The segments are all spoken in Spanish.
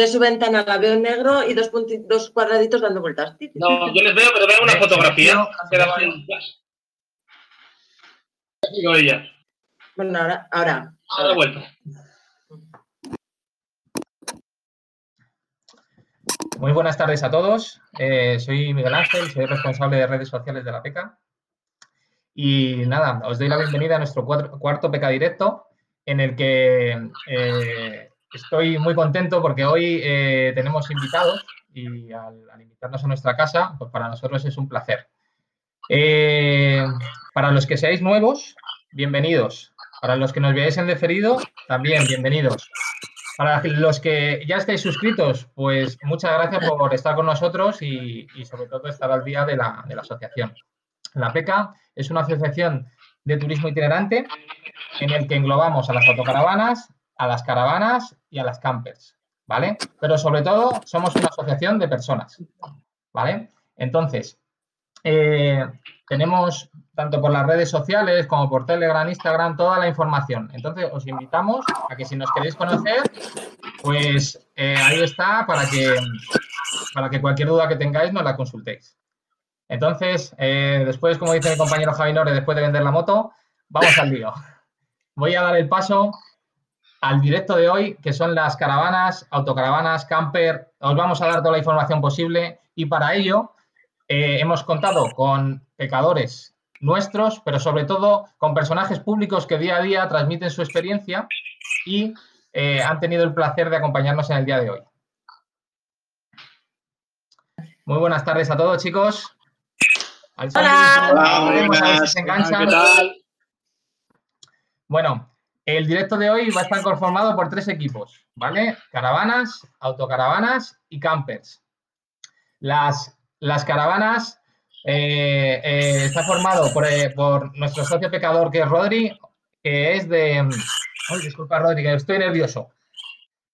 de su ventana la veo en negro y dos, dos cuadraditos dando vueltas. No, yo les veo, pero veo una fotografía. Digo ella. Bueno, ahora. Ahora, ahora vuelta. Muy buenas tardes a todos. Eh, soy Miguel Ángel, soy responsable de redes sociales de la PECA. Y nada, os doy la bienvenida a nuestro cuarto PECA directo, en el que eh, estoy muy contento porque hoy eh, tenemos invitados y al, invitarnos a nuestra casa, pues para nosotros es un placer. para los que seáis nuevos, bienvenidos. Para los que nos veáis en deferido, también bienvenidos. Para los que ya estáis suscritos, pues muchas gracias por estar con nosotros y, sobre todo estar al día de la, asociación. La PECA es una asociación de turismo itinerante en el que englobamos a las autocaravanas, a las caravanas y a las campers, ¿vale? Pero sobre todo somos una asociación de personas, ¿vale? Entonces, eh, tenemos tanto por las redes sociales como por Telegram, Instagram, toda la información. Entonces, os invitamos a que si nos queréis conocer, pues eh, ahí está para que, para que cualquier duda que tengáis nos la consultéis. Entonces, eh, después, como dice mi compañero Javi Nore, después de vender la moto, vamos al lío. Voy a dar el paso al directo de hoy, que son las caravanas, autocaravanas, camper. Os vamos a dar toda la información posible y para ello eh, hemos contado con pecadores nuestros, pero sobre todo con personajes públicos que día a día transmiten su experiencia y eh, han tenido el placer de acompañarnos en el día de hoy. Muy buenas tardes a todos, chicos. Hola. Bueno, el directo de hoy va a estar conformado por tres equipos, ¿vale? Caravanas, autocaravanas y campers. Las las caravanas eh, eh, está formado eh, por, nuestro socio pecador, que es Rodri, que es de... Ay, disculpa, Rodri, que estoy nervioso.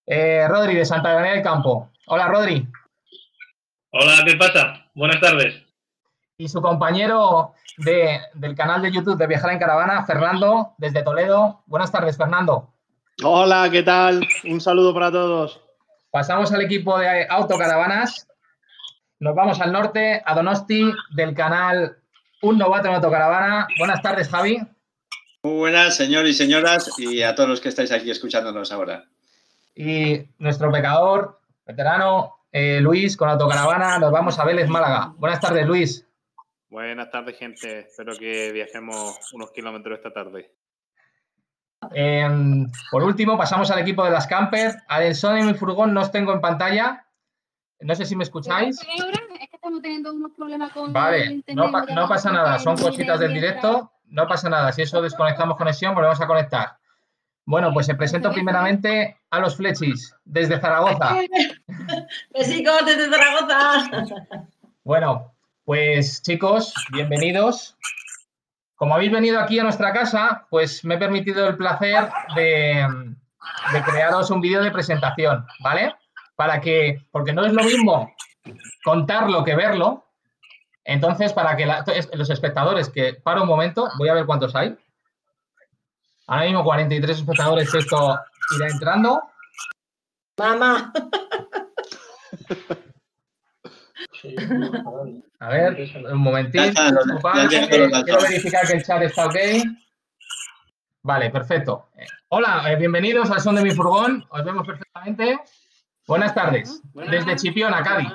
Rodri, de Santa María del Campo. Hola, Rodri. Hola, ¿qué pasa? Buenas tardes. Y su compañero del canal de YouTube de Viajar en Caravana, Fernando, desde Toledo. Buenas tardes, Fernando. Hola, ¿qué tal? Un saludo para todos. Pasamos al equipo de autocaravanas, nos vamos al norte, a Donosti, del canal Un Novato en Autocaravana. Buenas tardes, Javi. Muy buenas, señores y señoras, y a todos los que estáis aquí escuchándonos ahora. Y nuestro pecador, veterano, eh, Luis, con Autocaravana, nos vamos a Vélez, Málaga. Buenas tardes, Luis. Buenas tardes, gente. Espero que viajemos unos kilómetros esta tarde. Em, por último, pasamos al equipo de las camper. Adelson y mi furgón no os tengo en pantalla, no sé si me escucháis. Es que estamos teniendo unos problemas con Vale, no, no pasa nada, son cositas del directo, no pasa nada. Si eso desconectamos conexión, volvemos a conectar. Bueno, pues se presento primeramente a los flechis desde Zaragoza. Besitos desde Zaragoza. Bueno, pues chicos, bienvenidos. Como habéis venido aquí a nuestra casa, pues me he permitido el placer de, de crearos un vídeo de presentación, ¿vale? para que, porque no es lo mismo contarlo que verlo, entonces para que los espectadores, que para un momento, voy a ver cuántos hay. Ahora mismo 43 espectadores, esto irá entrando. Mamá. A ver, un momentito. Quiero verificar que el chat está ok. Vale, perfecto. Hola, eh, bienvenidos al Son de mi Furgón. Os vemos perfectamente. Buenas tardes. Desde Chipiona, Cádiz.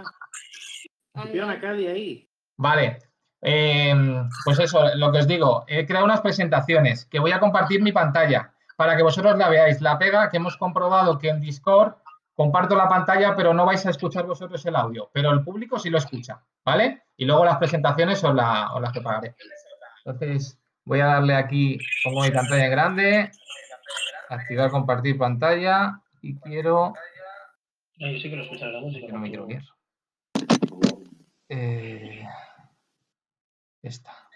Chipiona, Cádiz, ahí. Vale. Em, pues eso, lo que os digo, he creado unas presentaciones que voy a compartir mi pantalla para que vosotros la veáis. La pega que hemos comprobado que en Discord comparto la pantalla, pero no vais a escuchar vosotros el audio, pero el público sí lo escucha, ¿vale? Y luego las presentaciones os, la, las prepararé. Entonces, voy a darle aquí, pongo mi pantalla grande, activar compartir pantalla y quiero no, yo sí que lo escucharé la música. No me quiero ver. Eh, esta.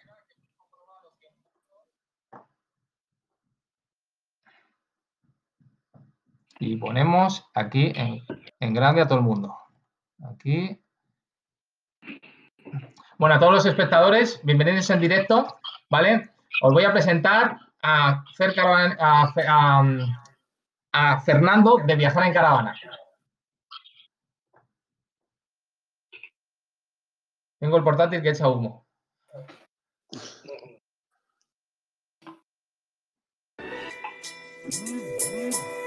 y ponemos aquí en, en, grande a todo el mundo. Aquí. Bueno, a todos los espectadores, bienvenidos en directo, ¿vale? Os voy a presentar a, a Fernando de Viajar en Caravana. Tengo el portátil que echa humo.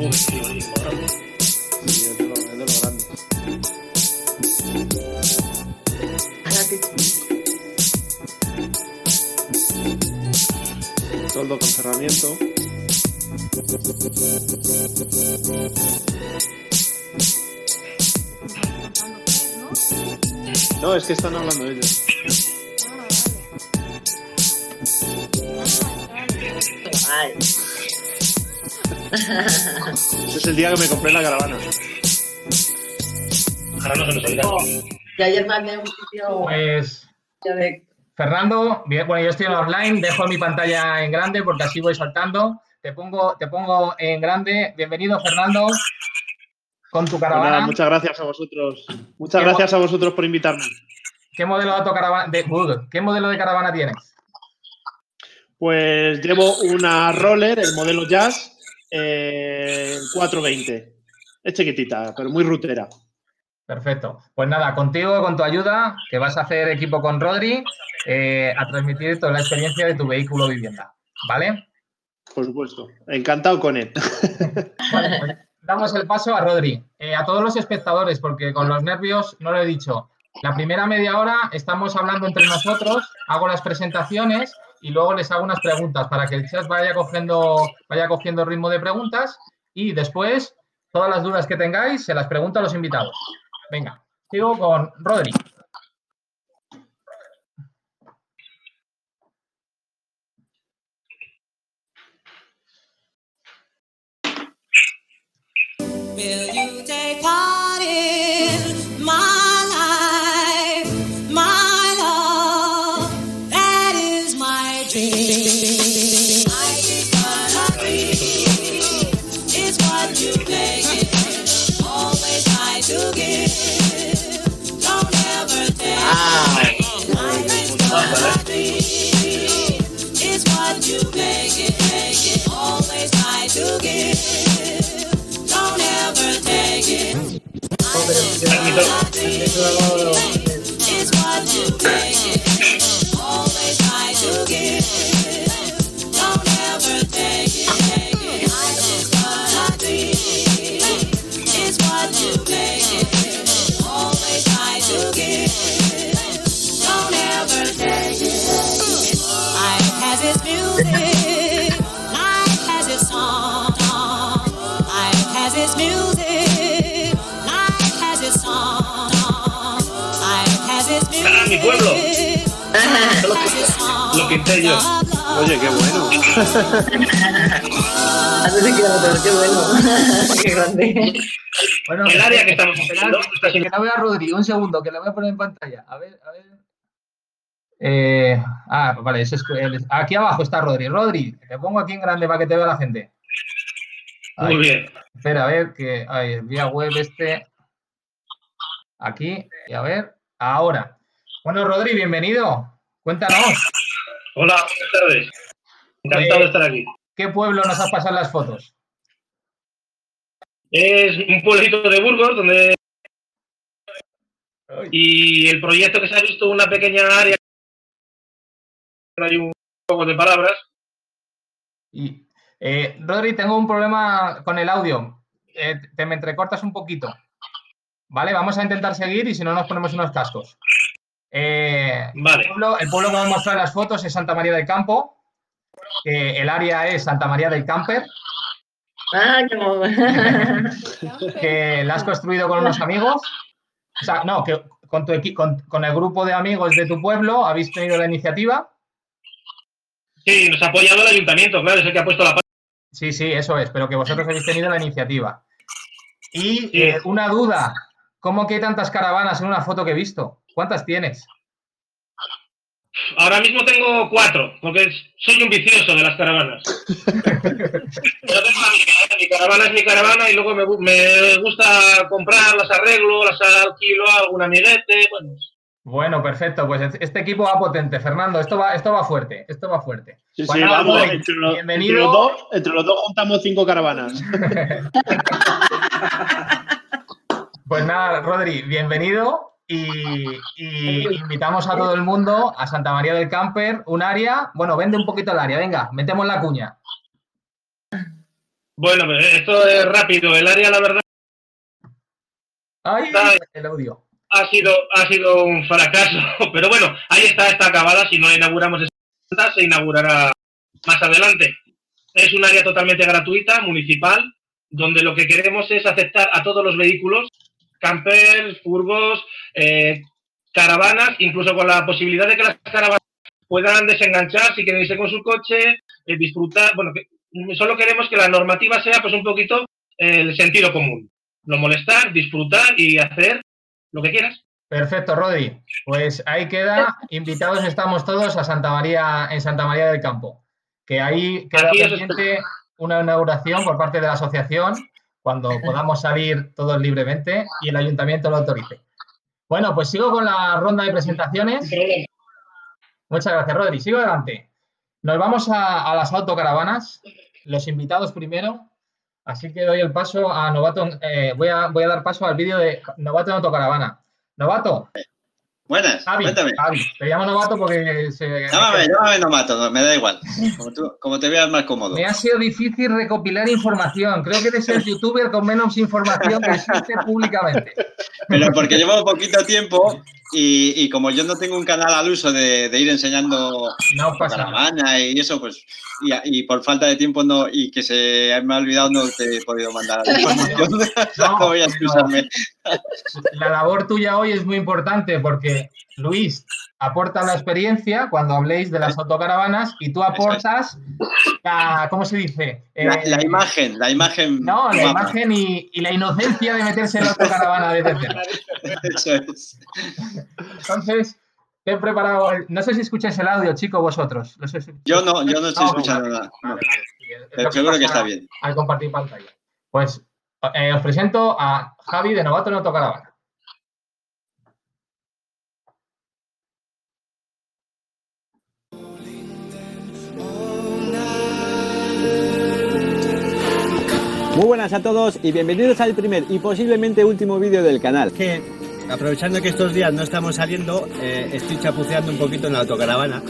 es de lo, grande. Toldo con cerramiento. ¿no? Es que están hablando ellos. Ah, vale. Ese es el día que me compré la caravana. Ahora no se nos oirá. que ayer mandé un sitio Pues de Fernando, bien, bueno, yo estoy en offline, dejo mi pantalla en grande porque así voy saltando. Te pongo, te pongo en grande. Bienvenido, Fernando, con tu Pues nada, caravana. muchas gracias a vosotros. Muchas gracias a vosotros por invitarme. ¿Qué modelo de autocaravana, de, uh, ¿qué modelo de caravana tienes? Pues llevo una roller, el modelo Jazz, eh, 420. Es chiquitita, pero muy rutera. Perfecto. Pues nada, contigo, con tu ayuda, que vas a hacer equipo con Rodri, eh, a transmitir toda la experiencia de tu vehículo vivienda. ¿Vale? Por supuesto. Encantado con él. Vale, pues damos el paso a Rodri. Eh, a todos los espectadores, porque con los nervios no lo he dicho. La primera media hora estamos hablando entre nosotros, hago las presentaciones y luego les hago unas preguntas para que el chat vaya cogiendo, vaya cogiendo ritmo de preguntas y después todas las dudas que tengáis se las pregunto a los invitados. Venga, sigo con Rodri. Yo aquí toco. Mi pueblo! Lo pinté yo. Oye, qué bueno. De kilómetros, qué bueno. qué grande. Bueno, El área que estamos haciendo que no vea a Rodri, un segundo, que lo voy a poner en pantalla. A ver, a ver. Eh, ah, vale, ese es el- aquí abajo está Rodri. Rodri, te pongo aquí en grande para que te vea la gente. Muy bien. Espera, a ver, que ay, el vía web este. Aquí, y a ver, ahora. Bueno, Rodri, bienvenido. Cuéntanos, Hola, buenas tardes. Encantado de estar aquí. ¿qué pueblo nos has pasado en las fotos? Es un pueblito de Burgos donde. Y el proyecto que se ha visto una pequeña área. Hay un poco de palabras. Y, eh, Rodri, tengo un problema con el audio. Eh, te me entrecortas un poquito. Vale, vamos a intentar seguir y si no nos ponemos unos cascos. Eh, el, pueblo, el pueblo que hemos mostrado en las fotos es Santa María del Campo. que el área es Santa María del Camper, Ah, que la has construido con unos amigos. O sea, no, que con, tu equi- con, con el grupo de amigos de tu pueblo habéis tenido la iniciativa. Sí, nos ha apoyado el ayuntamiento, claro, es el que ha puesto la Sí, sí, eso es, pero que vosotros habéis tenido la iniciativa. Y Sí. eh, una duda ¿cómo que hay tantas caravanas en una foto que he visto? ¿Cuántas tienes? Ahora mismo tengo cuatro, porque soy un vicioso de las caravanas. Pero tengo la mía, ¿eh? Mi caravana es mi caravana y luego me, gu- me gusta comprar, las arreglo, las alquilo a algún amiguete. Bueno, Bueno, perfecto. Pues es- este equipo va potente. Fernando, esto va, esto va fuerte. Esto va fuerte. Sí, Pues sí, vamos, entre, los- entre bienvenido. los dos, entre los dos juntamos cinco caravanas. Pues nada, Rodri, bienvenido y, y invitamos a todo el mundo a Santa María del Camper, un área. Bueno, vende un poquito el área, venga, metemos la cuña. bueno, pues esto es rápido. El área, la verdad. El audio. ha sido, ha sido un fracaso. Pero bueno, ahí está, está acabada. Si no inauguramos esta planta, se inaugurará más adelante. Es un área totalmente gratuita, municipal, donde lo que queremos es aceptar a todos los vehículos, campers, furgos, eh, caravanas, incluso con la posibilidad de que las caravanas puedan desenganchar si quieren irse con su coche, eh, disfrutar. Bueno, que solo queremos que la normativa sea pues un poquito eh, el sentido común. No molestar, disfrutar y hacer lo que quieras. Perfecto, Rodri. Pues ahí queda. Invitados estamos todos a Santa María, en Santa María del Campo. Que ahí queda pendiente una inauguración por parte de la asociación cuando podamos salir todos libremente y el ayuntamiento lo autorice. Bueno, pues sigo con la ronda de presentaciones. Muchas gracias, Rodri. Sigo adelante. Nos vamos a, a las autocaravanas. Los invitados primero. Así que doy el paso a Novato. eh, voy, a, voy a dar paso al vídeo de Novato en autocaravana. Novato, Buenas, Javi, cuéntame. Javi. Te llamo Novato porque se, Llámame, llámame Nomato, no, me da igual. Como, tú- como te veas más cómodo. me ha sido difícil recopilar información. Creo que eres el youtuber con menos información que existe públicamente. Pero porque llevo poquito tiempo y, y como yo no tengo un canal al uso de, de ir enseñando No pasa nada. caravana y eso, pues, y, y por falta de tiempo no y que se me ha olvidado, no te he podido mandar la información. no voy a excusarme. La labor tuya hoy es muy importante porque Luis aporta la experiencia cuando habléis de las autocaravanas y tú aportas la, ¿cómo se dice? La, Eh, la imagen, la imagen. No, la imagen y, y la inocencia de meterse en la autocaravana de tercero. Eso es. Entonces, te he preparado. el- No sé si escucháis el audio, chicos, vosotros. No sé si- Yo no, yo no estoy No, escuchando nada. no. vale, vale, sí, es- es Pero seguro que pasa está bien. Al compartir pantalla. Pues eh, os presento a Javi de Novato en Autocaravana. Muy buenas a todos y bienvenidos al primer y posiblemente último vídeo del canal. que aprovechando que estos días no estamos saliendo, eh, estoy chapuceando un poquito en la autocaravana,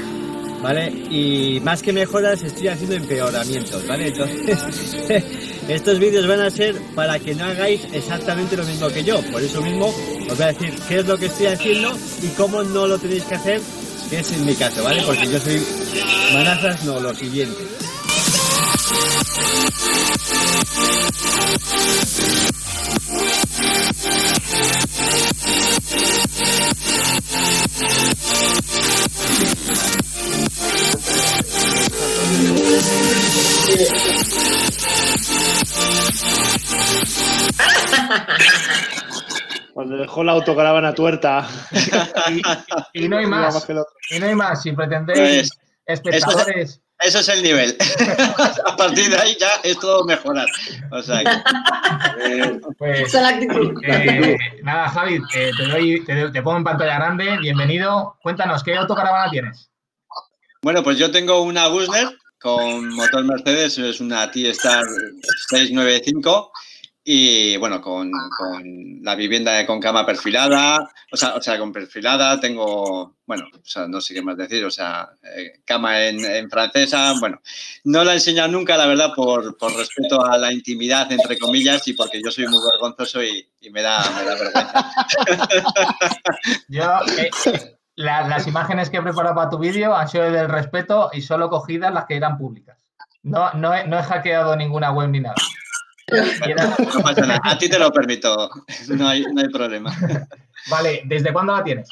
¿vale? Y más que mejoras, estoy haciendo empeoramientos, ¿vale? Entonces, estos vídeos van a ser para que no hagáis exactamente lo mismo que yo. Por eso mismo os voy a decir qué es lo que estoy haciendo y cómo no lo tenéis que hacer, que es en mi caso, ¿vale? Porque yo soy manazas, no, lo siguiente. Cuando dejó la autocaravana tuerta. Y, y no hay más. Y no hay más. Si pretendéis Pues, espectadores. Eso es el nivel. a partir de ahí ya es todo mejorar. O sea que, eh, Pues, Esa es la actitud. eh, nada, Javi, te, te doy, te, te pongo en pantalla grande. Bienvenido. Cuéntanos, ¿qué autocaravana tienes? Bueno, pues yo tengo una Gusner con motor Mercedes, es una T-Star 695 y bueno, con, con la vivienda con cama perfilada, o sea, o sea, con perfilada, tengo, bueno, o sea, no sé qué más decir, o sea, eh, cama en, en francesa, bueno, no la he enseñado nunca, la verdad, por, por respeto a la intimidad, entre comillas, y porque yo soy muy vergonzoso y, y me, da, me da vergüenza. Yo, eh, la- las imágenes que he preparado para tu vídeo han sido del respeto y solo cogidas las que eran públicas. No, no, he, no he hackeado ninguna web ni nada. No pasa nada, a ti te lo permito, no hay, no hay problema. Vale, ¿desde cuándo la tienes?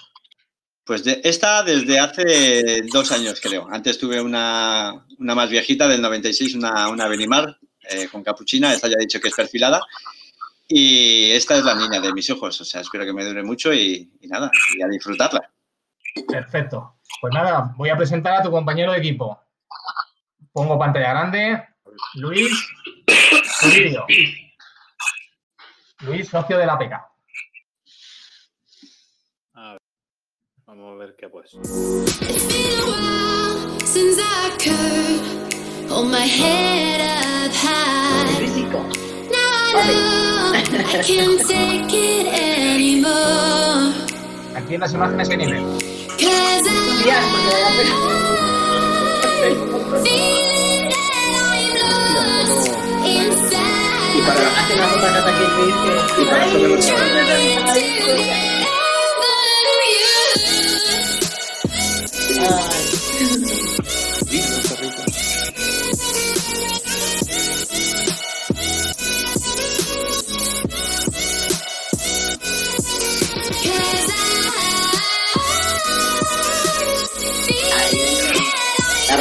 Pues de- esta desde hace dos años, creo. Antes tuve una, una más viejita del 96, una, una Benimar eh, con capuchina, esta ya he dicho que es perfilada. Y esta es la niña de mis ojos, o sea, espero que me dure mucho y, y nada, y a disfrutarla. Perfecto. Pues nada, voy a presentar a tu compañero de equipo. Pongo pantalla grande. Luis, Luis, socio de la PECA. A ver, vamos a ver qué pues. Since I could hold my head up high. Now I know I can't take it anymore. Aquí en las imágenes hay nivel. Para hacer una foto acá que dice. Y para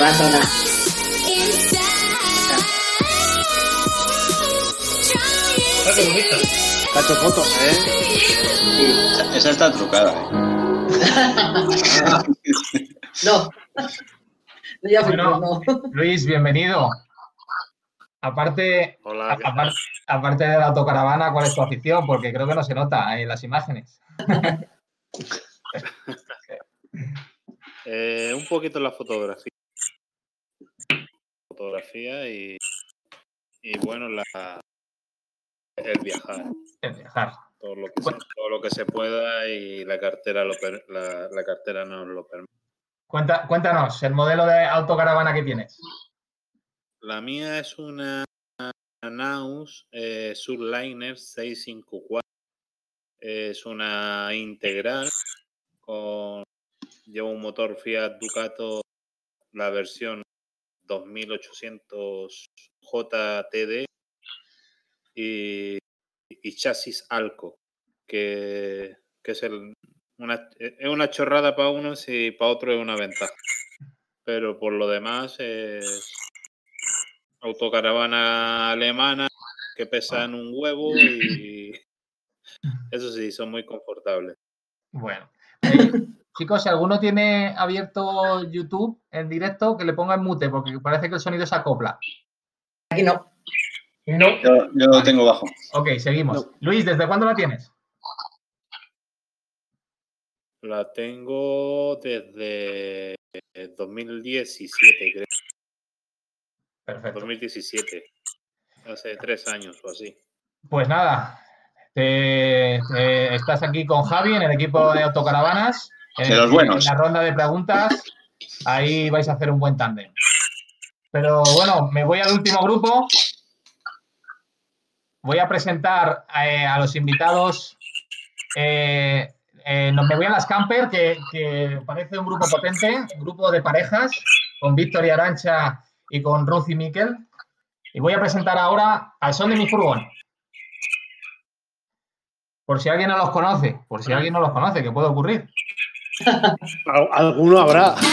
sobre los Bonita. Cacho fotos, ¿eh? Esa, esa está trucada, ¿eh? No. Ya fui, Bueno, no. Luis, bienvenido. Aparte, aparte de la autocaravana, ¿cuál es tu afición? Porque creo que no se nota en las imágenes. Eh, un poquito la fotografía. Fotografía y, y bueno, la, el viajar. El viajar. Todo lo, que se, todo lo que se pueda y la cartera, lo la, la cartera nos lo permite. Cuenta- cuéntanos el modelo de autocaravana que tienes. La mía es una Naus eh, Surliner 654. Es una integral con lleva un motor Fiat Ducato, la versión 2800 JTD y, y chasis Alco, que, que es el, una, es una chorrada para unos y para otros es una ventaja. Pero por lo demás es autocaravana alemana que pesan un huevo y eso sí, son muy confortables. Bueno. Eh, chicos, si alguno tiene abierto YouTube en directo, que le ponga en mute, porque parece que el sonido se acopla. Aquí no. No, Yo, yo lo tengo bajo. Ok, seguimos. Luis, ¿desde cuándo la tienes? La tengo desde 2017, creo. Perfecto. 2017. Hace tres años o así. Pues nada, te- te- estás aquí con Javi en el equipo de autocaravanas. En, De los buenos. en la ronda de preguntas, ahí vais a hacer un buen tándem. Pero bueno, me voy al último grupo. Voy a presentar eh, a los invitados. eh, eh, me voy a las camper, que, que parece un grupo potente, un grupo de parejas, con Víctor y Arancha y con Ruth y Miquel. Y voy a presentar ahora al son de mi furgón. Por si alguien no los conoce, por si alguien no los conoce, que puede ocurrir. Al- Alguno habrá.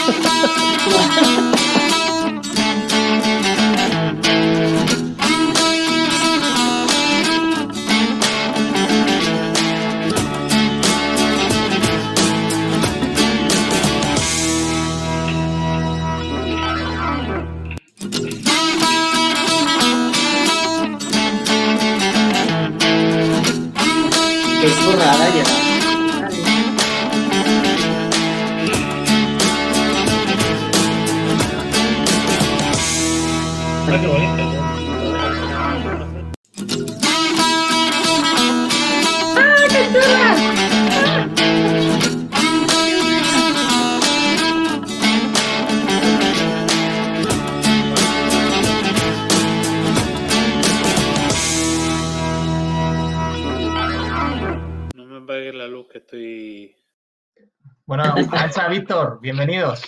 Bueno, Arancha, Víctor, bienvenidos.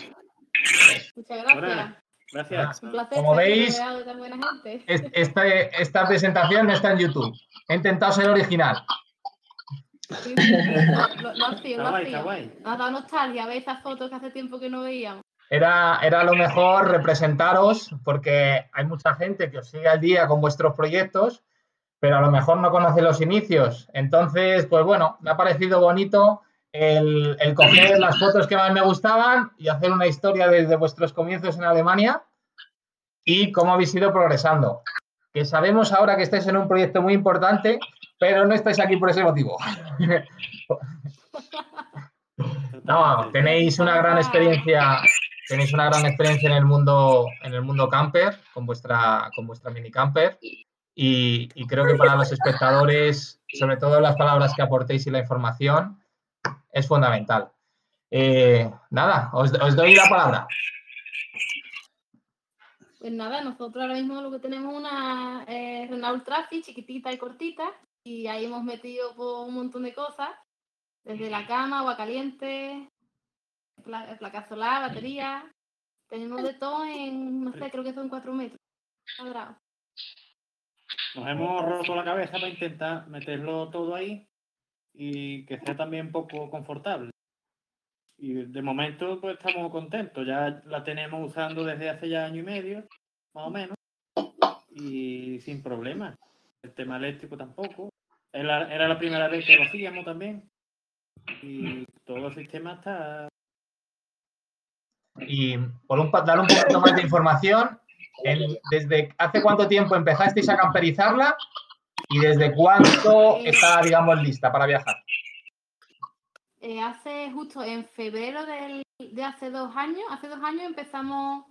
Muchas gracias. Gracias. Un placer Como veis, tan buena gente. Es- Este, esta presentación no está en YouTube. He intentado ser original. Sí, sí. Lo, lo guay. Nos ha dado nostalgia ver esas fotos que hace tiempo que no veíamos. Era, era lo mejor representaros porque hay mucha gente que os sigue al día con vuestros proyectos, pero a lo mejor no conoce los inicios. Entonces, pues bueno, me ha parecido bonito el, el coger las fotos que más me gustaban y hacer una historia desde vuestros comienzos en Alemania y cómo habéis ido progresando. Que sabemos ahora que estáis en un proyecto muy importante, pero no estáis aquí por ese motivo. No, tenéis una gran experiencia, tenéis una gran experiencia en el mundo, en el mundo camper, con vuestra, con vuestra mini camper. Y, y creo que para los espectadores, sobre todo las palabras que aportéis y la información, es fundamental. Eh, nada, os, os doy la palabra. Pues nada, nosotros ahora mismo lo que tenemos es una eh, Renault Trafic chiquitita y cortita y ahí hemos metido pues, un montón de cosas, desde la cama, agua caliente, pla- placa solar, batería, tenemos de todo en, no sé, creo que son cuatro metros cuadrados. Nos hemos roto la cabeza para intentar meterlo todo ahí y que sea también poco confortable. Y de momento pues estamos contentos, ya la tenemos usando desde hace ya año y medio, más o menos, y sin problema. El tema eléctrico tampoco. Era, era la primera vez que lo hacíamos también. Y todo el sistema está... Y por un, dar un poquito más de información, el- ¿desde hace cuánto tiempo empezasteis a camperizarla y desde cuánto está, digamos, lista para viajar? Eh, hace justo en febrero del- de hace dos años, hace dos años empezamos,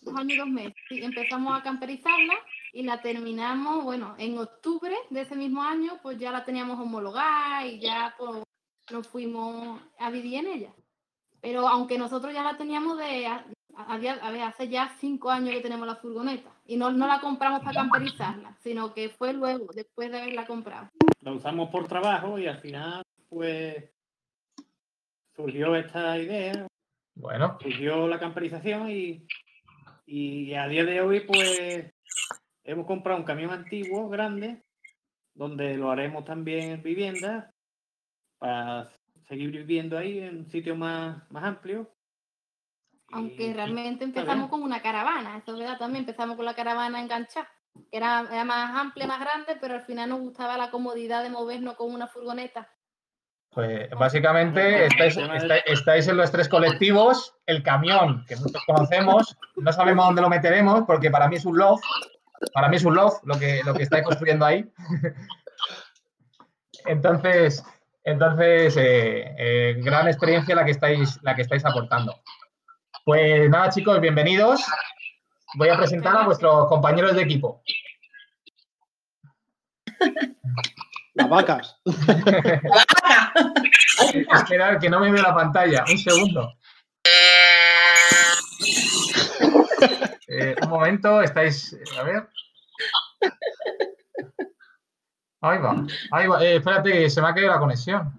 dos años y dos meses, empezamos a camperizarla y la terminamos, bueno, en octubre de ese mismo año, pues ya la teníamos homologada y ya pues, nos fuimos a vivir en ella. Pero aunque nosotros ya la teníamos de, a, a día- a ver, hace ya cinco años que tenemos la furgoneta y no, no la compramos para camperizarla, sino que fue luego, después de haberla comprado. la usamos por trabajo y al final pues surgió esta idea, Bueno, surgió la camperización y, y a día de hoy pues hemos comprado un camión antiguo grande donde lo haremos también en vivienda para seguir viviendo ahí en un sitio más, más amplio. Aunque realmente está empezamos con una caravana, eso es verdad también, empezamos con la caravana enganchada. que Era, era más amplia, más grande, pero al final nos gustaba la comodidad de movernos con una furgoneta. pues básicamente estáis, estáis- estáis en los tres colectivos, el camión, que muchos conocemos, no sabemos dónde lo meteremos porque para mí es un loft, para mí es un loft lo que, lo que estáis construyendo ahí. Entonces, entonces eh, eh, gran experiencia la que estáis, la que estáis aportando. Pues nada, chicos, bienvenidos. Voy a presentar a vuestros compañeros de equipo. Las vacas. Esperad, que no me veo la pantalla. Un segundo. Eh, un momento, estáis. A ver. Ahí va. Ahí va. Eh, espérate, que se me ha caído la conexión.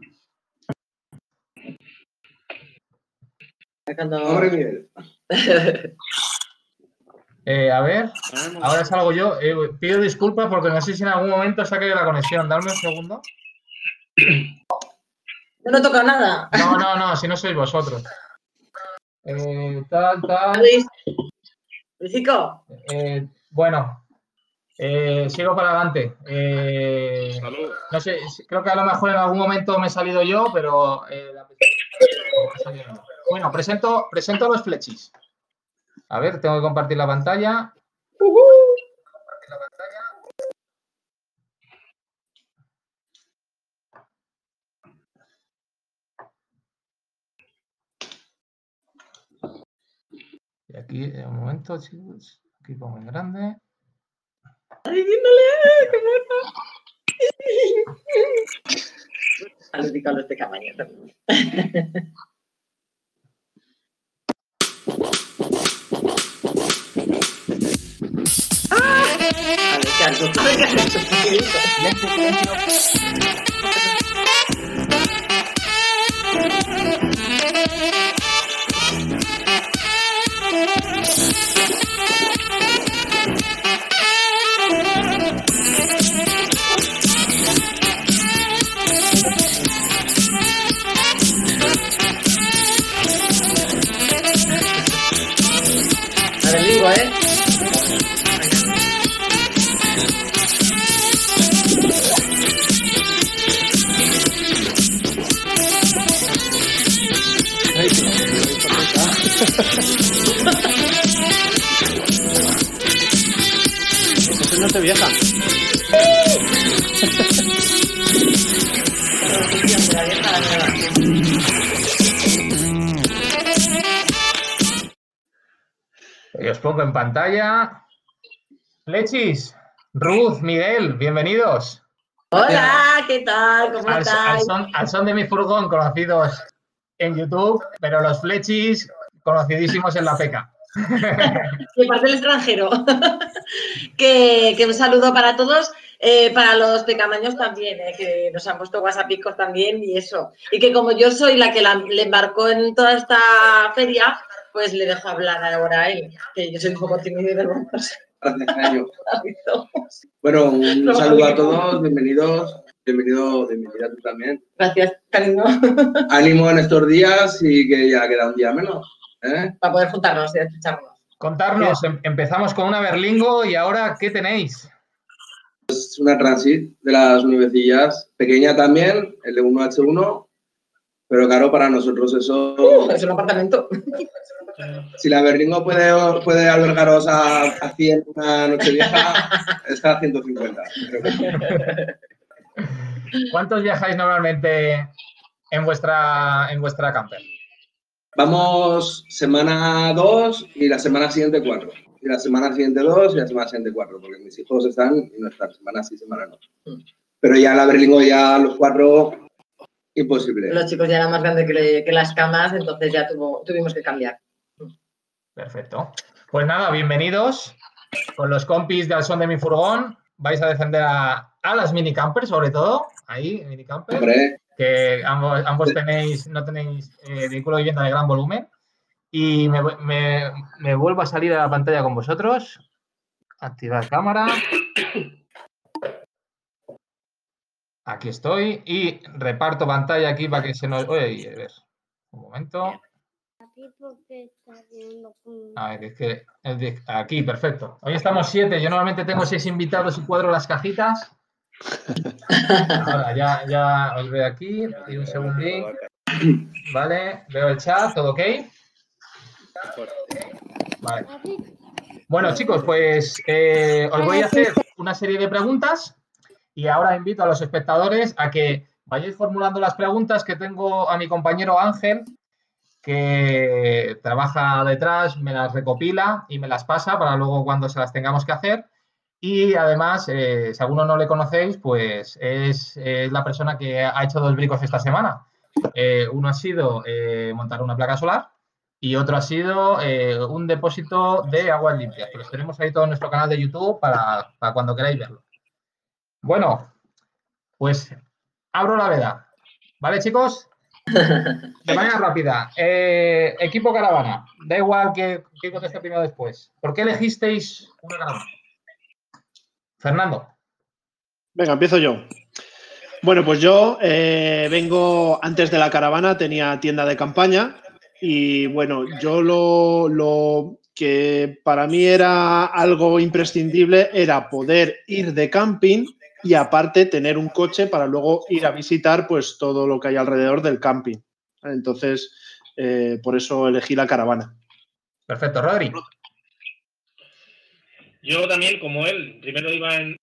Eh, a ver. Ahora salgo yo. Eh, pido disculpas porque no sé si en algún momento se ha caído la conexión. Dame un segundo. Yo no toca nada. No, no, no, si no sois vosotros. Eh, tal, tal. Luis. Luisico. Eh, bueno, eh, sigo para adelante. Eh, no sé, creo que a lo mejor en algún momento me he salido yo, pero eh, la Bueno, presento, presento los flechis. A ver, tengo que compartir la pantalla. Compartir la pantalla. Y aquí, eh, un momento, chicos. Aquí pongo en grande. Diciéndole, qué bueno. A Luisico los de cabaña también. A ver, digo, ¿eh? Eso no te vieja. Y os pongo en pantalla. Lechis, Ruth, Miguel, bienvenidos. Hola, ¿qué tal? ¿Cómo al, estáis? Al son de mi furgón, conocidos en YouTube, pero los Flechis conocidísimos en la peca. De parte del extranjero. que, que un saludo para todos, eh, para los pecamaños también, eh, que nos han puesto whatsappicos también y eso. Y que como yo soy la que la- le embarcó en toda esta feria, pues le dejo hablar ahora a él, que yo soy un poco tímido y vergonzoso. Bueno, un No, saludo a todos, bienvenidos, bienvenido, bienvenida tú también. Gracias, cariño, Ánimo en estos días y que ya queda un día menos. ¿Eh? para poder juntarnos y escucharnos. Contarnos, em- empezamos con una Berlingo y ahora, ¿qué tenéis? Es una Transit de las nuevecillas, pequeña también, el de 1H1, pero claro, para nosotros eso, Uh, es un apartamento. si la Berlingo puede, puede albergaros a, a 100 una noche vieja, está a 150. creo que. ¿Cuántos viajáis normalmente en vuestra, en vuestra camper? Vamos semana 2 y la semana siguiente 4. Y la semana siguiente 2 y la semana siguiente 4, porque mis hijos están y no están, semana sí, semana no. Pero ya la Berlingo, ya los cuatro, imposible. Los chicos ya eran más grandes que, que las camas, entonces ya tuvo- tuvimos que cambiar. Perfecto. Pues nada, bienvenidos con los compis de Al Son de mi Furgón. Vais a defender a, a las mini campers, sobre todo. Ahí, mini campers. Hombre, Que ambos, ambos tenéis, no tenéis eh, vehículo de vivienda de gran volumen. Y me, me- me vuelvo a salir a la pantalla con vosotros. Activar cámara. Aquí estoy. Y reparto pantalla aquí para que se nos. Oye, a ver. Un momento. A ver, es que aquí, perfecto. Hoy estamos siete. Yo normalmente tengo seis invitados y cuadro las cajitas. Ya, ya os veo aquí. Y un segundín. Vale, veo el chat, ¿todo ok? Vale. Bueno, chicos, pues eh, os voy a hacer una serie de preguntas y ahora invito a los espectadores a que vayáis formulando las preguntas que tengo a mi compañero Ángel, que trabaja detrás, me las recopila y me las pasa para luego cuando se las tengamos que hacer. Y además, eh, si alguno no le conocéis, pues es, es la persona que ha hecho dos bricos esta semana. Eh, uno ha sido eh, montar una placa solar y otro ha sido un depósito de aguas limpias, los tenemos ahí todo en nuestro canal de YouTube para, para cuando queráis verlo. Bueno, pues abro la veda. ¿Vale, chicos? De manera rápida. Eh, equipo caravana. Da igual que, que conteste primero o después. ¿Por qué elegisteis una caravana? Fernando. Venga, empiezo yo. Bueno, pues yo eh, vengo antes de la caravana, tenía tienda de campaña y bueno, yo lo, lo que para mí era algo imprescindible era poder ir de camping y aparte tener un coche para luego ir a visitar pues todo lo que hay alrededor del camping. Entonces, eh, por eso elegí la caravana. Perfecto, Rodri. Yo también, como él, primero iba en.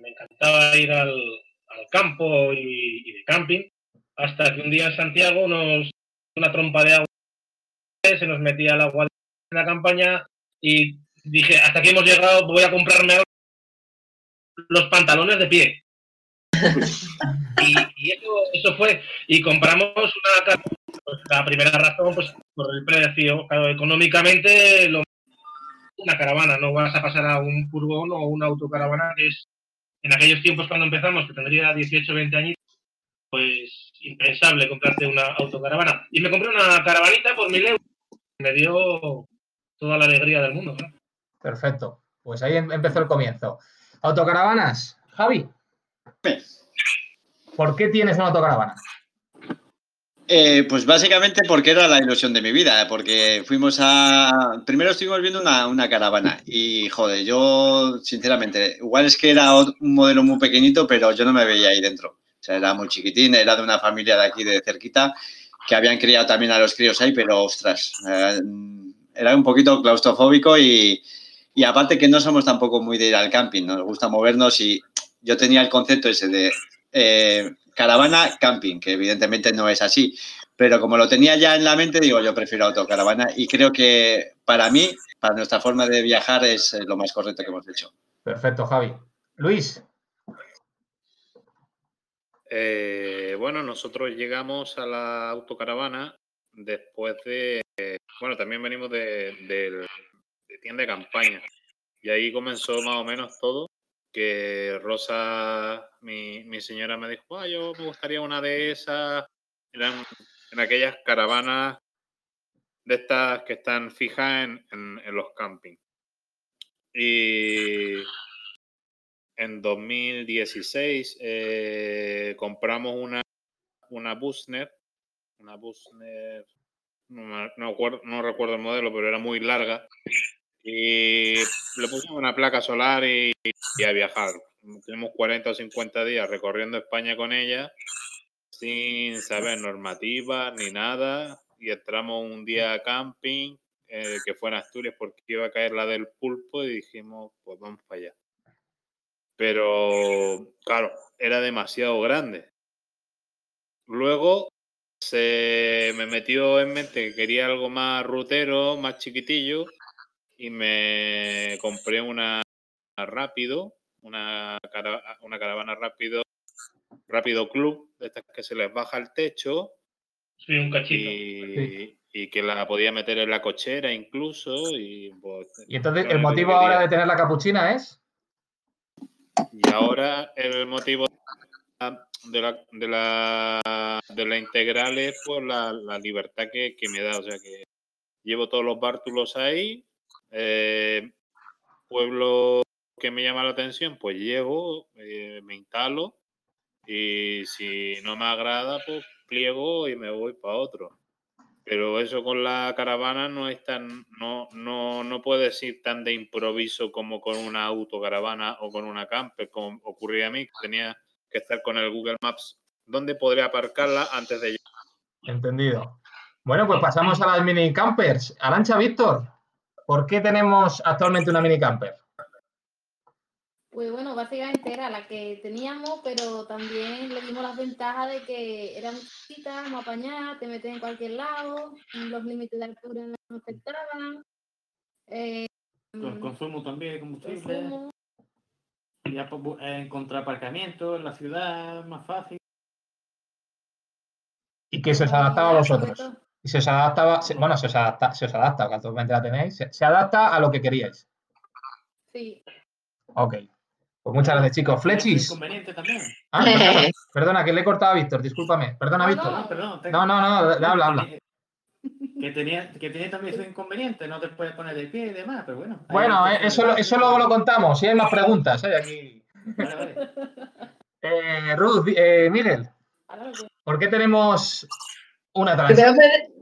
Me encantaba ir al, al campo y, y de camping, hasta que un día en Santiago nos. Una trompa de agua se nos metía el agua en la campaña y dije: Hasta aquí hemos llegado, voy a comprarme ahora los pantalones de pie. y y eso, eso fue. Y compramos una. pues, la primera razón, pues por el precio. Claro, económicamente, lo una caravana, no vas a pasar a un furgón o una autocaravana que es en aquellos tiempos cuando empezamos, que tendría 18 20 años, pues impensable comprarte una autocaravana. Y me compré una caravanita por mil euros. Me dio toda la alegría del mundo. ¿no? Perfecto. Pues ahí em- empezó el comienzo. Autocaravanas. Javi. ¿Por qué tienes una autocaravana? Eh, pues básicamente porque era la ilusión de mi vida, porque fuimos a... Primero estuvimos viendo una, una caravana y, joder, yo, sinceramente, igual es que era un modelo muy pequeñito, pero yo no me veía ahí dentro. O sea, era muy chiquitín, era de una familia de aquí de cerquita, que habían criado también a los críos ahí, pero, ostras, eh, era un poquito claustrofóbico y, Y aparte que no somos tampoco muy de ir al camping, nos gusta movernos y yo tenía el concepto ese de eh, caravana camping, que evidentemente no es así. Pero como lo tenía ya en la mente, digo, yo prefiero autocaravana y creo que para mí, para nuestra forma de viajar, es eh, lo más correcto que hemos hecho. Perfecto, Javi. Luis, Eh, bueno, nosotros llegamos a la autocaravana después de, bueno, también venimos de, del- de tienda de campaña y ahí comenzó más o menos todo, que Rosa, mi, mi señora me dijo, ah, yo me gustaría una de esas, eran en aquellas caravanas de estas que están fijas en, en- los campings. Y en 2016 eh, compramos una, una Busner, una Busner, no, no no recuerdo el modelo, pero era muy larga. Y le pusimos una placa solar y, a viajar. Tenemos 40 o 50 días recorriendo España con ella, sin saber normativas ni nada. Y entramos un día a camping, eh, que fue en Asturias, porque iba a caer la del pulpo, y dijimos, pues vamos para allá pero claro, era demasiado grande. Luego se me metió en mente que quería algo más rutero, más chiquitillo, y me compré una rápido, una, cara- una caravana rápido, rápido club, de estas que se les baja el techo. Sí, un cachito. Y, y que la podía meter en la cochera incluso. Y, pues, y entonces el motivo ahora de tener la capuchina es. Y ahora el motivo de la, de la, de la integral es por la, la libertad que, que me da. O sea que llevo todos los bártulos ahí. Eh, pueblo que me llama la atención, pues llego, eh, me instalo. Y si no me agrada, pues pliego y me voy para otro. Pero eso con la caravana no es tan, no, no, no puedes ir tan de improviso como con una autocaravana o con una camper, como ocurría a mí, que tenía que estar con el Google Maps. ¿Dónde podría aparcarla antes de llegar? Entendido. Bueno, pues pasamos a las mini campers. Arancha Víctor, ¿por qué tenemos actualmente una mini camper? Pues bueno, básicamente era la que teníamos, pero también le dimos las ventajas de que era muy chiquita, muy apañada, te metes en cualquier lado, los límites de altura no afectaban. eh, Con consumo también de combustible. consumo. Y ya pues, eh, encontrar aparcamiento en la ciudad más fácil. Y que se adaptaba a vosotros. Y se os adaptaba, se- bueno, se os adapta, se os adapta, que actualmente la tenéis, se, se adapta a lo que queríais. Sí. Ok. Pues muchas gracias, chicos. Flechis. inconveniente también. Ah, perdona, perdona, que le he cortado a Víctor, discúlpame. Perdona, Víctor. No, perdón. No, no, no, habla, habla. Que tenía, que tenía también su inconveniente, no te puedes poner de pie y demás, pero bueno. Bueno, eh, eso, lo- eso luego lo contamos. Si hay más preguntas, ¿eh? Aquí. Vale, vale. Eh, Ruth, eh, Miguel, ¿por qué tenemos una Primero trans? fue,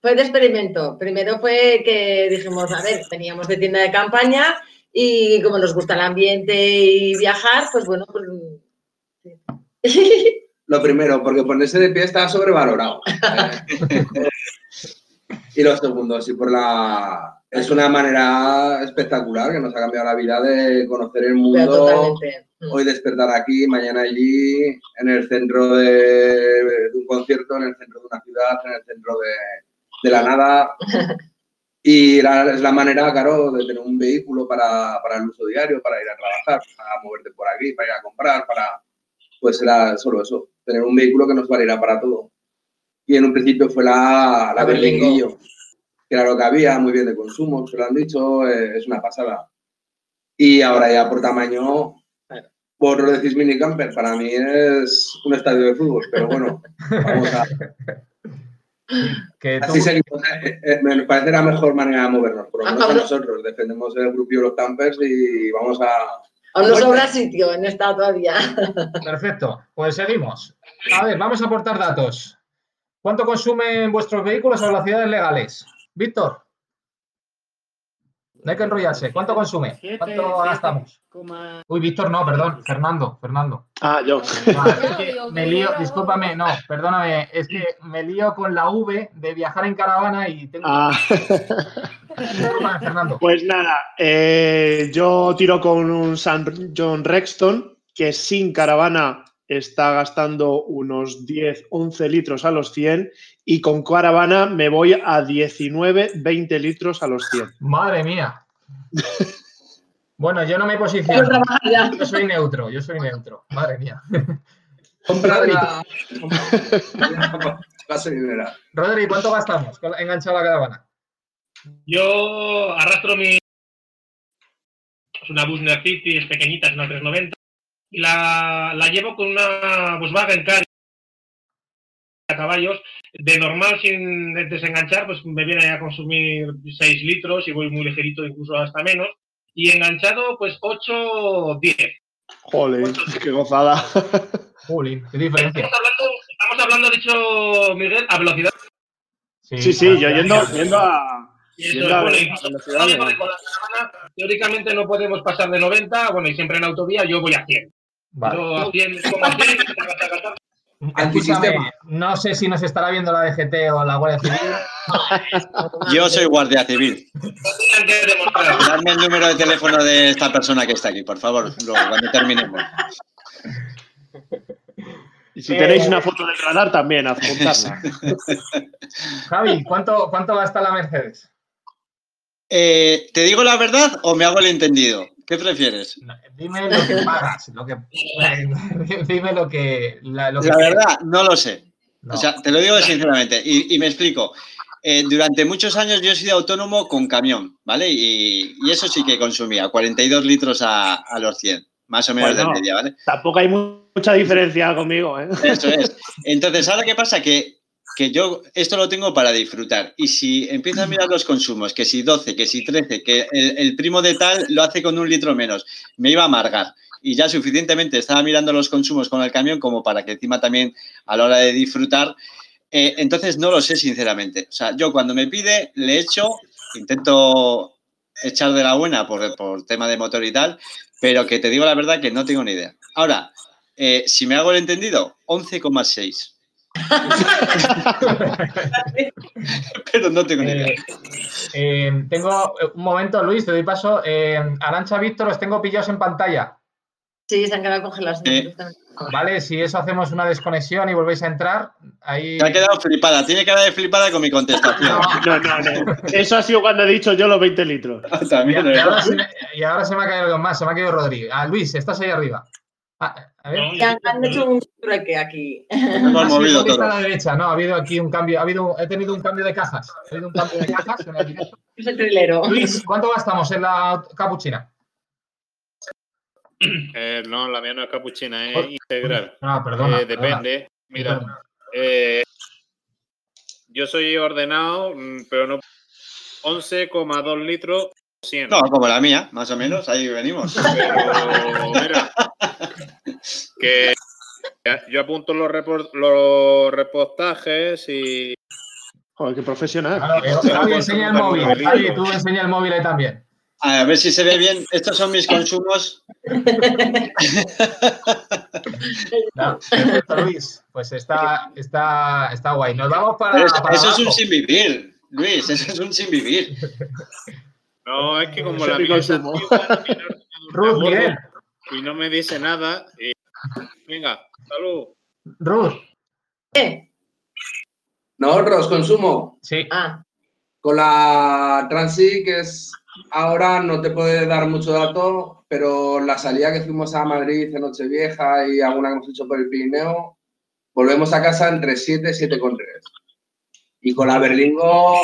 fue de experimento. Primero fue que dijimos, a ver, veníamos de tienda de campaña y como nos gusta el ambiente y viajar, pues bueno, pues... Lo primero, porque ponerse de pie está sobrevalorado. Y lo segundo, sí, por la. Es una manera espectacular que nos ha cambiado la vida de conocer el mundo. totalmente. Hoy despertar aquí, mañana allí, en el centro de, de un concierto, en el centro de una ciudad, en el centro de, de la nada. Y la- es la manera, claro, de tener un vehículo para, para el uso diario, para ir a trabajar, para moverte por aquí, para ir a comprar, para. Pues era solo eso, tener un vehículo que nos valiera para todo. Y en un principio fue la, la. Berlinguillo, que era lo que había, muy bien de consumo, se lo han dicho, eh, es una pasada. Y ahora ya por tamaño, vosotros decís mini camper, para mí es un estadio de fútbol, pero bueno, vamos a. Que Así seguimos. eh, eh, me parece la mejor manera de movernos, por lo Ah, menos a nosotros. Defendemos el grupillo de los campers y vamos a. Aún nos sobra sitio en esta todavía. Perfecto, pues seguimos. A ver, vamos a aportar datos. ¿Cuánto consumen vuestros vehículos a velocidades legales? Víctor. No hay que enrollarse. ¿Cuánto consume? Siete, ¿Cuánto gastamos? Uy, Víctor, no, perdón. Fernando, Fernando. Ah, yo. Ah, es que me lío, discúlpame, no, perdóname, es que me lío con la V de viajar en caravana y tengo. Ah, Fernando. Pues nada, eh, yo tiro con un San John Rexton que sin caravana está gastando unos 10, 11 litros a los 100 y con caravana me voy a 19, 20 litros a los 100. Madre mía. Bueno, yo no me posiciono. Yo soy neutro, yo soy neutro. Madre mía. Compra la. Rodri, ¿cuánto gastamos con la- enganchado a la caravana? Yo arrastro mi. Es una Busner City, es pequeñita, es una 390. Y la, la llevo con una Volkswagen Car a caballos. De normal, sin desenganchar, pues me viene a consumir 6 litros y voy muy ligerito, incluso hasta menos. Y enganchado, pues 8, 10. Joder, qué gozada. Jolín, qué diferencia. Estamos hablando, estamos hablando, dicho Miguel, a velocidad. Sí, sí, yo yendo, yendo a. Eso bueno, la teóricamente no podemos pasar de 90, bueno, y siempre en autovía yo voy a 100. Vale. Yo a 100, como a 100, taca, taca, taca. Escúchame, Antisistema. no sé si nos estará viendo la DGT o la Guardia Civil. Yo soy guardia civil. Dame el número de teléfono de esta persona que está aquí, por favor, luego, cuando terminemos. Y si Eh, tenéis una foto del radar también, adjuntarla. Javi, ¿cuánto, ¿cuánto gasta la Mercedes? Eh, ¿Te digo la verdad o me hago el entendido? ¿Qué prefieres? Dime lo que pagas. Lo que, dime lo que. La, lo que La verdad, no lo sé. No. O sea, te lo digo sinceramente y, y me explico. Eh, durante muchos años yo he sido autónomo con camión, ¿vale? Y, y eso sí que consumía 42 litros a, a los 100, más o menos Bueno. de media, ¿vale? Tampoco hay mu- mucha diferencia conmigo, ¿eh? Eso es. Entonces, ¿ahora qué pasa? Que, que yo esto lo tengo para disfrutar. Y si empiezo a mirar los consumos, que si 12, que si 13, que el, el primo de tal lo hace con un litro menos, me iba a amargar. Y ya suficientemente estaba mirando los consumos con el camión como para que encima también a la hora de disfrutar. eh, entonces, no lo sé sinceramente. O sea, yo cuando me pide, le echo, intento echar de la buena por, por tema de motor y tal, pero que te digo la verdad que no tengo ni idea. Ahora, eh, si me hago el entendido, 11,6. Pero no tengo ni idea. Eh, eh, tengo eh, un momento, Luis, te doy paso. Eh, Arancha Víctor, los tengo pillados en pantalla. Sí, se han quedado congelados. Eh, Vale, si eso hacemos una desconexión y volvéis a entrar, ahí. Se ha quedado flipada. Tiene cara de flipada con mi contestación. No, no, no. Eso ha sido cuando he dicho yo los 20 litros. Y, También, y ¿eh? ahora se me, y ahora se me ha caído algo más, se me ha caído Rodri. Ah, Luis, estás ahí arriba. Ah, Ya han hecho un trueque aquí. Hemos movido todo. a la derecha, no, ha habido aquí un cambio, ha habido, he tenido un cambio de cajas. Ha habido un cambio de cajas en el directo. Es el trilero. Luis, ¿cuánto gastamos en la capuchina? Eh, no, la mía no es capuchina, es integral. Ah, perdona. Eh, depende. Mira, Perdona. eh, yo soy ordenado, mm, pero no. 11,2 litros 100. No, como la mía, más o menos. Ahí venimos. Pero, mira, que yo apunto los, repor- los repostajes y. Joder, qué profesional. Claro, Javi, enseña el móvil. Javi, tú enseña el móvil ahí también. A ver si se ve bien. Estos son mis consumos. Perfecto, Luis. Pues está, está, está guay. Nos vamos para. Eso, para eso es un sin vivir, Luis. Eso es un sin vivir. No, es que como la mía es antigua, Ruth, Miguel. y no me dice nada. y- venga, salud. Ruth. ¿Qué? No, ahorros, consumo. Sí. Ah, Con la Transi, que es ahora, no te puede dar mucho dato, pero la salida que fuimos a Madrid en Nochevieja y alguna que hemos hecho por el Pirineo, volvemos a casa entre 7 y 7,3. Y con la Berlingo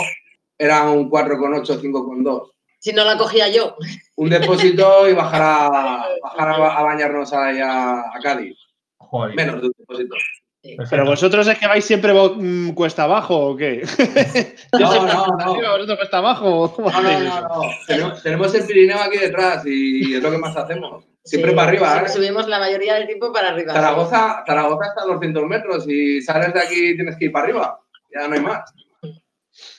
era un 4,8, 5,2. Si no la cogía yo. Un depósito y bajar a, bajar a, ba- a bañarnos ahí a, a Cádiz. Joder. Menos de un depósito. perfecto. Pero vosotros es que vais siempre mm, cuesta abajo o qué? Yo No, no, no. vosotros cuesta abajo. ¿Cómo No, no, no, no. Tenemos, tenemos el Pirineo aquí detrás y es lo que más hacemos. Siempre Sí, para arriba, sí, ¿eh? Subimos la mayoría del tiempo para arriba. Zaragoza, Zaragoza está a 200 metros y sales de aquí tienes que ir para arriba. Ya no hay más.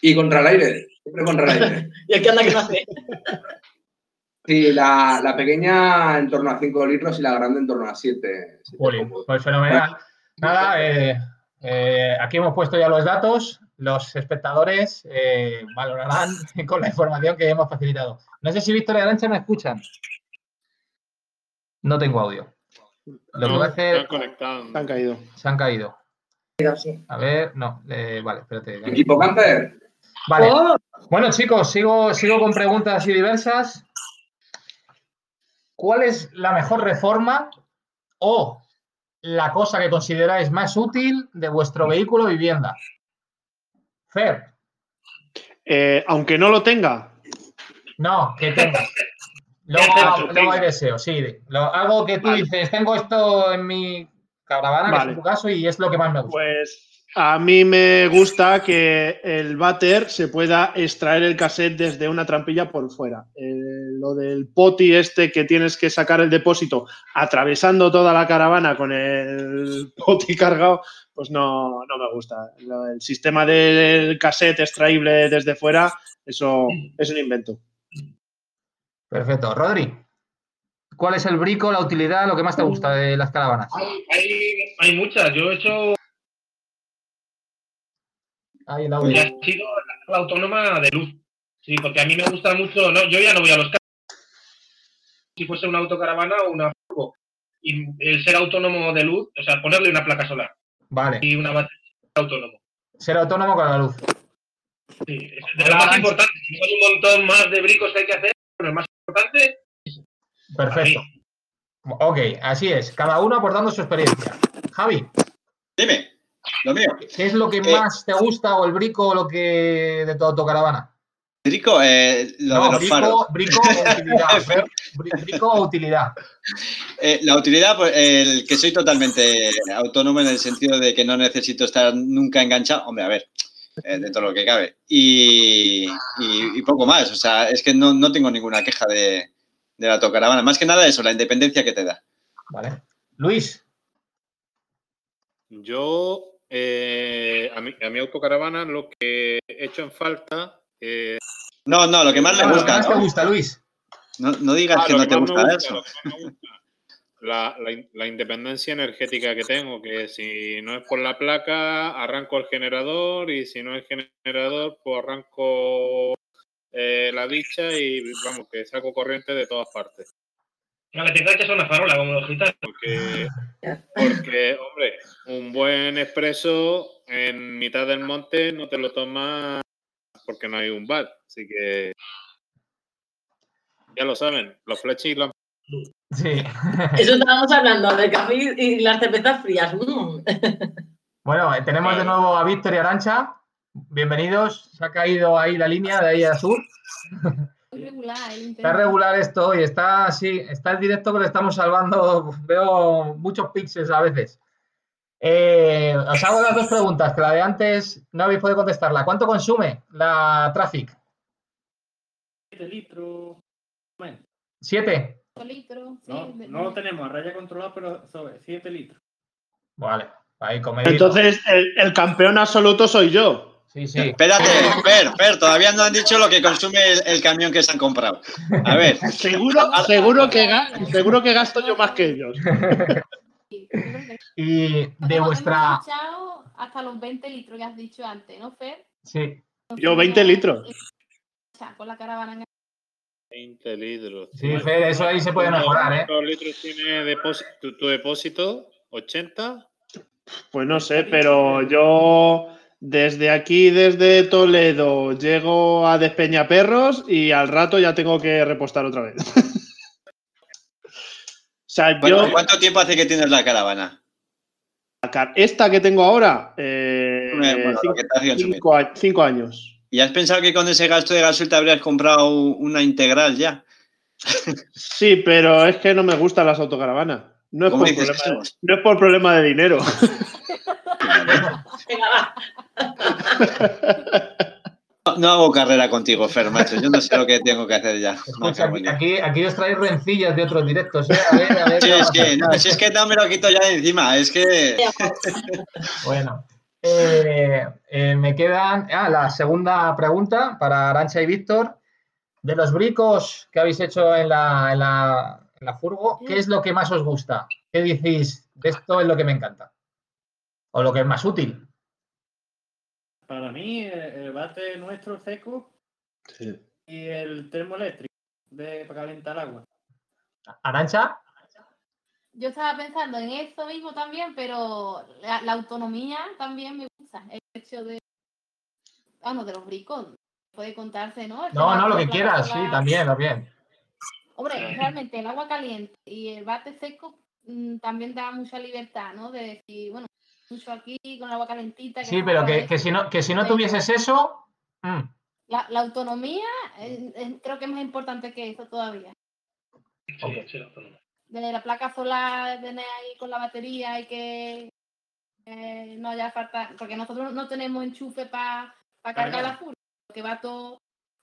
Y contra el aire. Siempre el aire. Y el que anda que no hace. Sí, la, la pequeña en torno a 5 litros y la grande en torno a 7. Jolín, pues fenomenal. Nada, eh, eh, aquí hemos puesto ya los datos. Los espectadores eh, valorarán con la información que hemos facilitado. No sé si Víctor y Arancha me escuchan. No tengo audio. Lo que voy a hacer. Están conectados. Se han caído. Se han caído. A ver, no, eh, vale, espérate. Equipo camper. Vale. Oh, Bueno, chicos, sigo, sigo con preguntas así diversas. ¿Cuál es la mejor reforma o la cosa que consideráis más útil de vuestro vehículo o vivienda? Fer, Eh, aunque no lo tenga, no, que tengas. Luego, luego hay tenga. deseo, sí. Lo- algo que tú Vale. dices, tengo esto en mi caravana, que es Vale. tu caso, y es lo que más me gusta. pues a mí me gusta que el váter se pueda extraer el cassette desde una trampilla por fuera. Eh, lo del poti este que tienes que sacar el depósito atravesando toda la caravana con el poti cargado, pues no, no me gusta. El sistema del cassette extraíble desde fuera, eso es un invento. Perfecto. Rodri, ¿cuál es el brico, la utilidad, lo que más te gusta de las caravanas? Hay, hay muchas. Yo he hecho Ahí el y audio. ha sido la autónoma de luz. Sí, porque a mí me gusta mucho. No, yo ya no voy a los carros. Si fuese una autocaravana o una furgo. Y el ser autónomo de luz, o sea, ponerle una placa solar Vale. y una batería autónomo. Ser autónomo con la luz. Sí, es de lo más importante. Hay un montón más de bricos que hay que hacer, pero el más importante Perfecto. Ok, así es. Cada uno aportando su experiencia. Javi, Dime, lo mío. ¿qué es lo que Eh, más te gusta o el brico o lo que de tu autocaravana? Rico, eh, lo no, de los brico, faros. brico o utilidad. Brico o utilidad. Eh, la utilidad, pues el que soy totalmente autónomo en el sentido de que no necesito estar nunca enganchado. Hombre, a ver, eh, dentro de lo que cabe. Y, y- y poco más. O sea, es que no, no tengo ninguna queja de, de la autocaravana. Más que nada eso, la independencia que te da. Vale. Luis, Yo, eh, a, mi, a mi autocaravana, lo que he hecho en falta. eh, No, no, lo que más le Ah, lo que gusta. más te gusta, Luis. No, no digas ah, que no te gusta gusta, eso. gusta, la independencia energética que tengo, que si no es por la placa, arranco el generador y si no es generador, pues arranco eh, la dicha y vamos, que saco corriente de todas partes. La que te enganchas a una farola, como los gitanos. Porque, porque, hombre, un buen expreso en mitad del monte no te lo tomas porque no hay un bar. Así que ya lo saben, los fleches y las Sí. Eso estábamos hablando, del café y y las cervezas frías. Mm. Bueno, eh, tenemos de nuevo a Víctor y Arancha. Bienvenidos. Se ha caído ahí la línea de ahí a sur. Regular el Está regular esto y está así, está el directo que le estamos salvando. Veo muchos píxeles a veces. Eh, os hago las dos preguntas, que la de antes no habéis podido contestarla. ¿Cuánto consume la Traffic? 7 litros. Bueno, ¿Siete? Litros, sí, no, de- no lo tenemos a raya controlada, pero sobre 7 litros. Vale, ahí comedito. Entonces, el, el campeón absoluto soy yo. Sí, sí. Espérate, Fer, Fer, todavía no han dicho lo que consume el, el camión que se han comprado. A ver, Seguro, seguro, que, ga- seguro que gasto yo más que ellos. Y de vuestra. hasta los 20 litros que has dicho antes, ¿no, Fer? Sí, Yo 20 litros. Con la caravana en 20 litros. sí, Fer, eso ahí se puede mejorar, ¿eh? ¿Cuántos litros tiene depósito, tu, tu depósito? ¿80? Pues no sé, pero yo desde aquí, desde Toledo, llego a Despeñaperros y al rato ya tengo que repostar otra vez. o sea, ¿cuánto, yo, cuánto tiempo hace que tienes la caravana? esta que tengo ahora, eh, bueno, cinco, que años. ¿Y has pensado que con ese gasto de gasoil te habrías comprado una integral ya? Sí, pero es que no me gustan las autocaravanas. No es, ¿Cómo por problema, no es por problema de dinero. Venga, va. No, hago carrera contigo, Fer, macho. Yo no sé lo que tengo que hacer ya. Escucha, aquí, os traéis rencillas de otros directos, ¿eh? A ver, a ver. Sí, es que, no, si es que no me lo quito ya de encima. Es que. Bueno, eh, eh, me quedan. Ah, la segunda pregunta para Arancha y Víctor. De los bricos que habéis hecho en la, en la, en la furgo, ¿qué es lo que más os gusta? ¿Qué decís? De esto es lo que me encanta. O lo que es más útil. Para mí, eh, el bate nuestro seco Sí. y el termoeléctrico de, para calentar agua. ¿Arancha? Yo estaba pensando en eso mismo también, pero la, la autonomía también me gusta. El hecho de, vamos, de los bricos. Puede contarse, ¿no? El No, no, lo que quieras, sí, también, también. Hombre, realmente el agua caliente y el bate seco mm, también da mucha libertad, ¿no? De decir, bueno, mucho aquí con el agua calentita. Sí, no pero que, que si no, que si no tuvieses eso, mm, La, la autonomía eh, eh, creo que es más importante que eso todavía. Sí, sí, la autonomía. De la placa solar, tener ahí con la batería y que eh, no haya falta, porque nosotros no tenemos enchufe para cargar Cargar. la full, que va todo.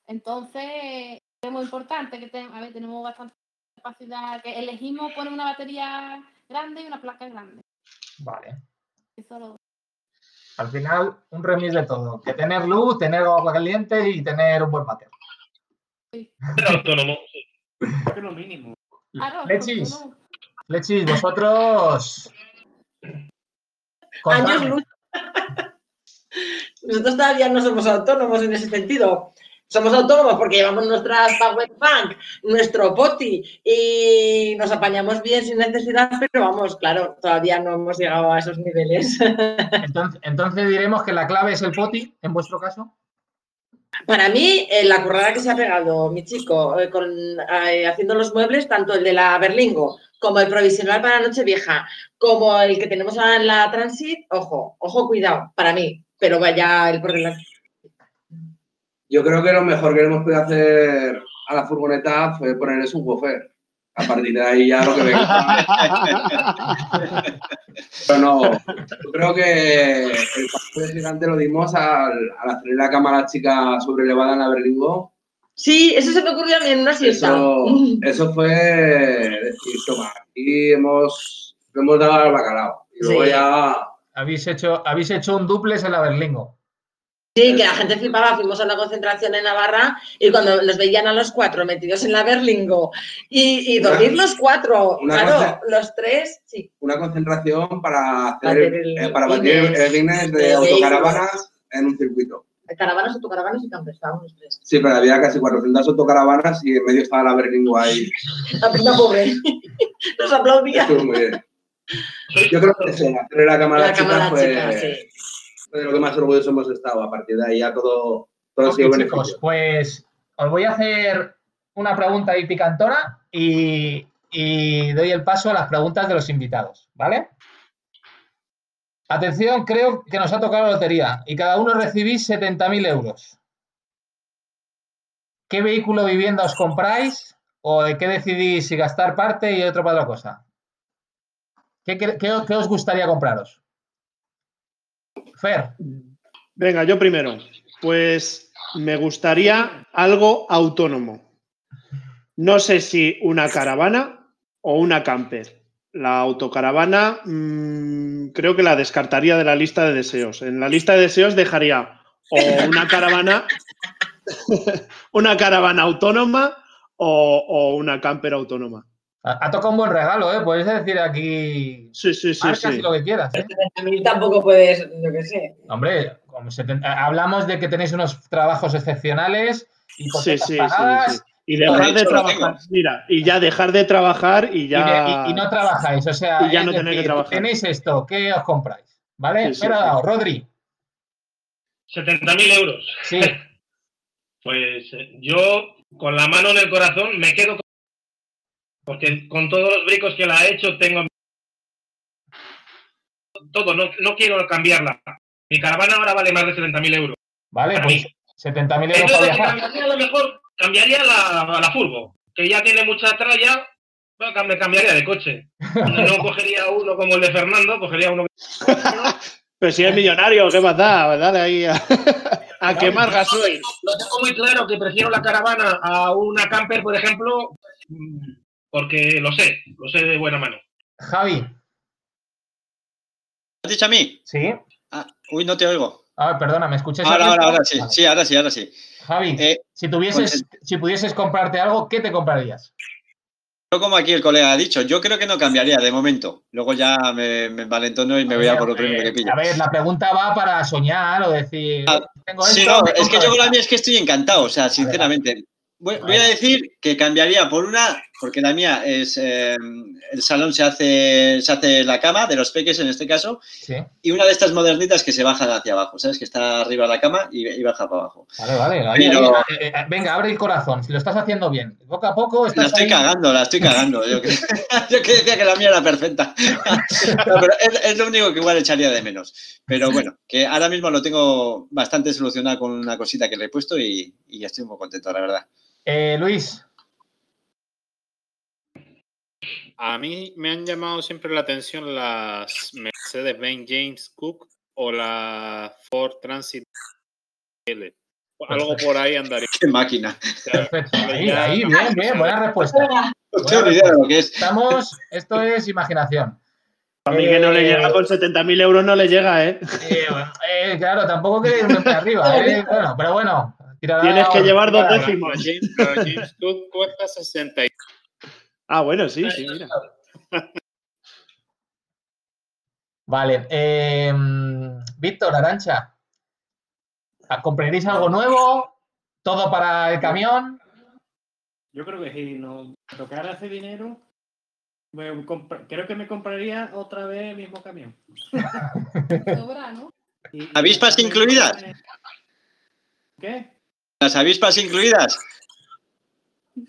Entonces, es muy importante que ten- a ver, tenemos bastante capacidad, que elegimos poner una batería grande y una placa grande. vale. Lo- Al final, un remis de todo. Que tener luz, tener agua caliente y tener un buen autónomo. sí. Es lo mínimo. Claro, Flechis, uno- Flechis, vosotros. Años luz. Nosotros todavía no somos autónomos en ese sentido. Somos autónomos porque llevamos nuestras Power Bank, nuestro poti y nos apañamos bien sin necesidad, pero vamos, claro, todavía no hemos llegado a esos niveles. Entonces, entonces diremos que la clave es el poti, en vuestro caso. Para mí, eh, la currada que se ha pegado mi chico eh, con, eh, haciendo los muebles, tanto el de la Berlingo como el provisional para Nochevieja, como el que tenemos ahora en la Transit, ojo, ojo, cuidado, para mí, pero vaya el por delante. Yo creo que lo mejor que hemos podido hacer a la furgoneta fue ponerle un woofer. A partir de ahí ya lo que venga. Pero no, yo creo que el paso de gigante lo dimos al, al hacer la cámara chica sobrelevada en la Berlingo. Sí, eso se me ocurrió a mí en una siesta. Eso, eso fue decir, toma, aquí hemos, hemos dado al bacalao. Y luego Sí. ya Habéis hecho, habéis hecho un duples en la Berlingo. Sí, que la gente flipaba, fuimos a una concentración en Navarra y cuando nos veían a los cuatro metidos en la Berlingo y, y dormir los cuatro, claro, los tres, sí. una concentración para hacer el eh, para batir el Guinness de de autocaravanas en un circuito. Caravanas, autocaravanas y campers, los tres. Sí, pero había casi 400 autocaravanas y en medio estaba la Berlingo ahí. La puta pobre. Nos aplaudía. Estuvo muy bien. Yo creo que eso, hacer la cámara La chica cámara fue, chica, sí. De lo que más orgullosos hemos estado. A partir de ahí ya todo, todo ha sido chicos, beneficio. pues os voy a hacer una pregunta ahí picantona y, y doy el paso a las preguntas de los invitados, ¿vale? Atención, creo que nos ha tocado la lotería y cada uno recibís 70.000 euros. ¿Qué vehículo vivienda os compráis o de qué decidís si gastar parte y otro para otra cosa? ¿Qué, qué os gustaría compraros? Venga, yo primero. Pues me gustaría algo autónomo. No sé si una caravana o una camper. La autocaravana mm, creo que la descartaría de la lista de deseos. En la lista de deseos dejaría o una caravana, una caravana autónoma o, o una camper autónoma. Ha, ha tocado un buen regalo, ¿eh? Puedes decir aquí Sí, sí, sí, marcas sí. y lo que quieras, ¿eh? A mí tampoco puedes, yo qué sé. Hombre, como eh, hablamos de que tenéis unos trabajos excepcionales, Sí, hipotecas sí, sí, pagadas sí. Y dejar De trabajar. Mira, y ya dejar de trabajar y y, ya. de- y- y no trabajáis. O sea, y ya no tener que trabajar. tenéis esto, ¿qué os compráis? ¿Vale? Sí, sí, Pero, sí. Rodri, 70.000 euros. sí, Pues eh, yo, con la mano en el corazón, me quedo con... Porque con todos los bricos que la ha hecho, tengo... Todo, no, no quiero cambiarla. Mi caravana ahora vale más de 70.000 euros. vale, pues mí. 70.000 euros para Entonces, cambiaría a lo mejor, cambiaría la, la furgo, que ya tiene mucha tralla, me cambiaría de coche. No cogería uno como el de Fernando, cogería uno. Pero si es millonario, ¿qué más da? Dale ahí a, a quemar gasoil. Lo tengo muy claro que prefiero la caravana a una camper, por ejemplo, porque lo sé, lo sé de buena mano. Javi, ¿Has dicho a mí? sí. Ah, uy, no te oigo. Ah, perdona, ¿me escuchas? Ahora, ahora, ahora sí. Vale. Sí, ahora sí, ahora sí. Javi, Eh, si tuvieses, si pudieses comprarte algo, ¿qué te comprarías? como aquí el colega ha dicho, yo creo que no cambiaría de momento. Luego ya me, me envalentono y me voy a por lo primero que pillo. A ver, la pregunta va para soñar o decir. tengo Ah, Sí, esto, no, es que yo con la mía es que estoy encantado, o sea, sinceramente. Voy, voy a decir que cambiaría por una, porque la mía es, eh, el salón se hace, se hace la cama, de los peques en este caso, Sí. y una de estas modernitas que se bajan hacia abajo, ¿sabes? Que está arriba de la cama y, y baja para abajo. Vale, vale. Pero- eh, eh, venga, abre el corazón. Si lo estás haciendo bien. Poco a poco La estoy ahí. cagando, la estoy cagando. Yo que, yo que decía que la mía era perfecta. No, pero es, es lo único que igual echaría de menos. Pero bueno, que ahora mismo lo tengo bastante solucionado con una cosita que le he puesto y, y estoy muy contento, la verdad. Eh, Luis, A mí me han llamado siempre la atención las Mercedes-Benz James Cook o la Ford Transit L. Algo por ahí andaría. Qué máquina. perfecto. Ahí, bien, bien, buena respuesta. No tengo ni idea de lo que es. Estamos, esto es imaginación. A mí que no le Eh, llega con 70.000 euros, no le llega, ¿eh? Eh, bueno, eh, claro, tampoco queréis irme arriba, ¿eh? Bueno, pero bueno. Tienes que llevar dos décimos. James, Cook cuesta 60 y Ah, bueno, sí, sí, mira. Vale. eh, Víctor, Arancha. ¿Compraréis algo nuevo? ¿Todo para el camión? Yo creo que si nos tocara ese dinero, me creo que me compraría otra vez el mismo camión. Sobra, ¿no? ¿Avispas incluidas? ¿Qué? ¿Las avispas incluidas?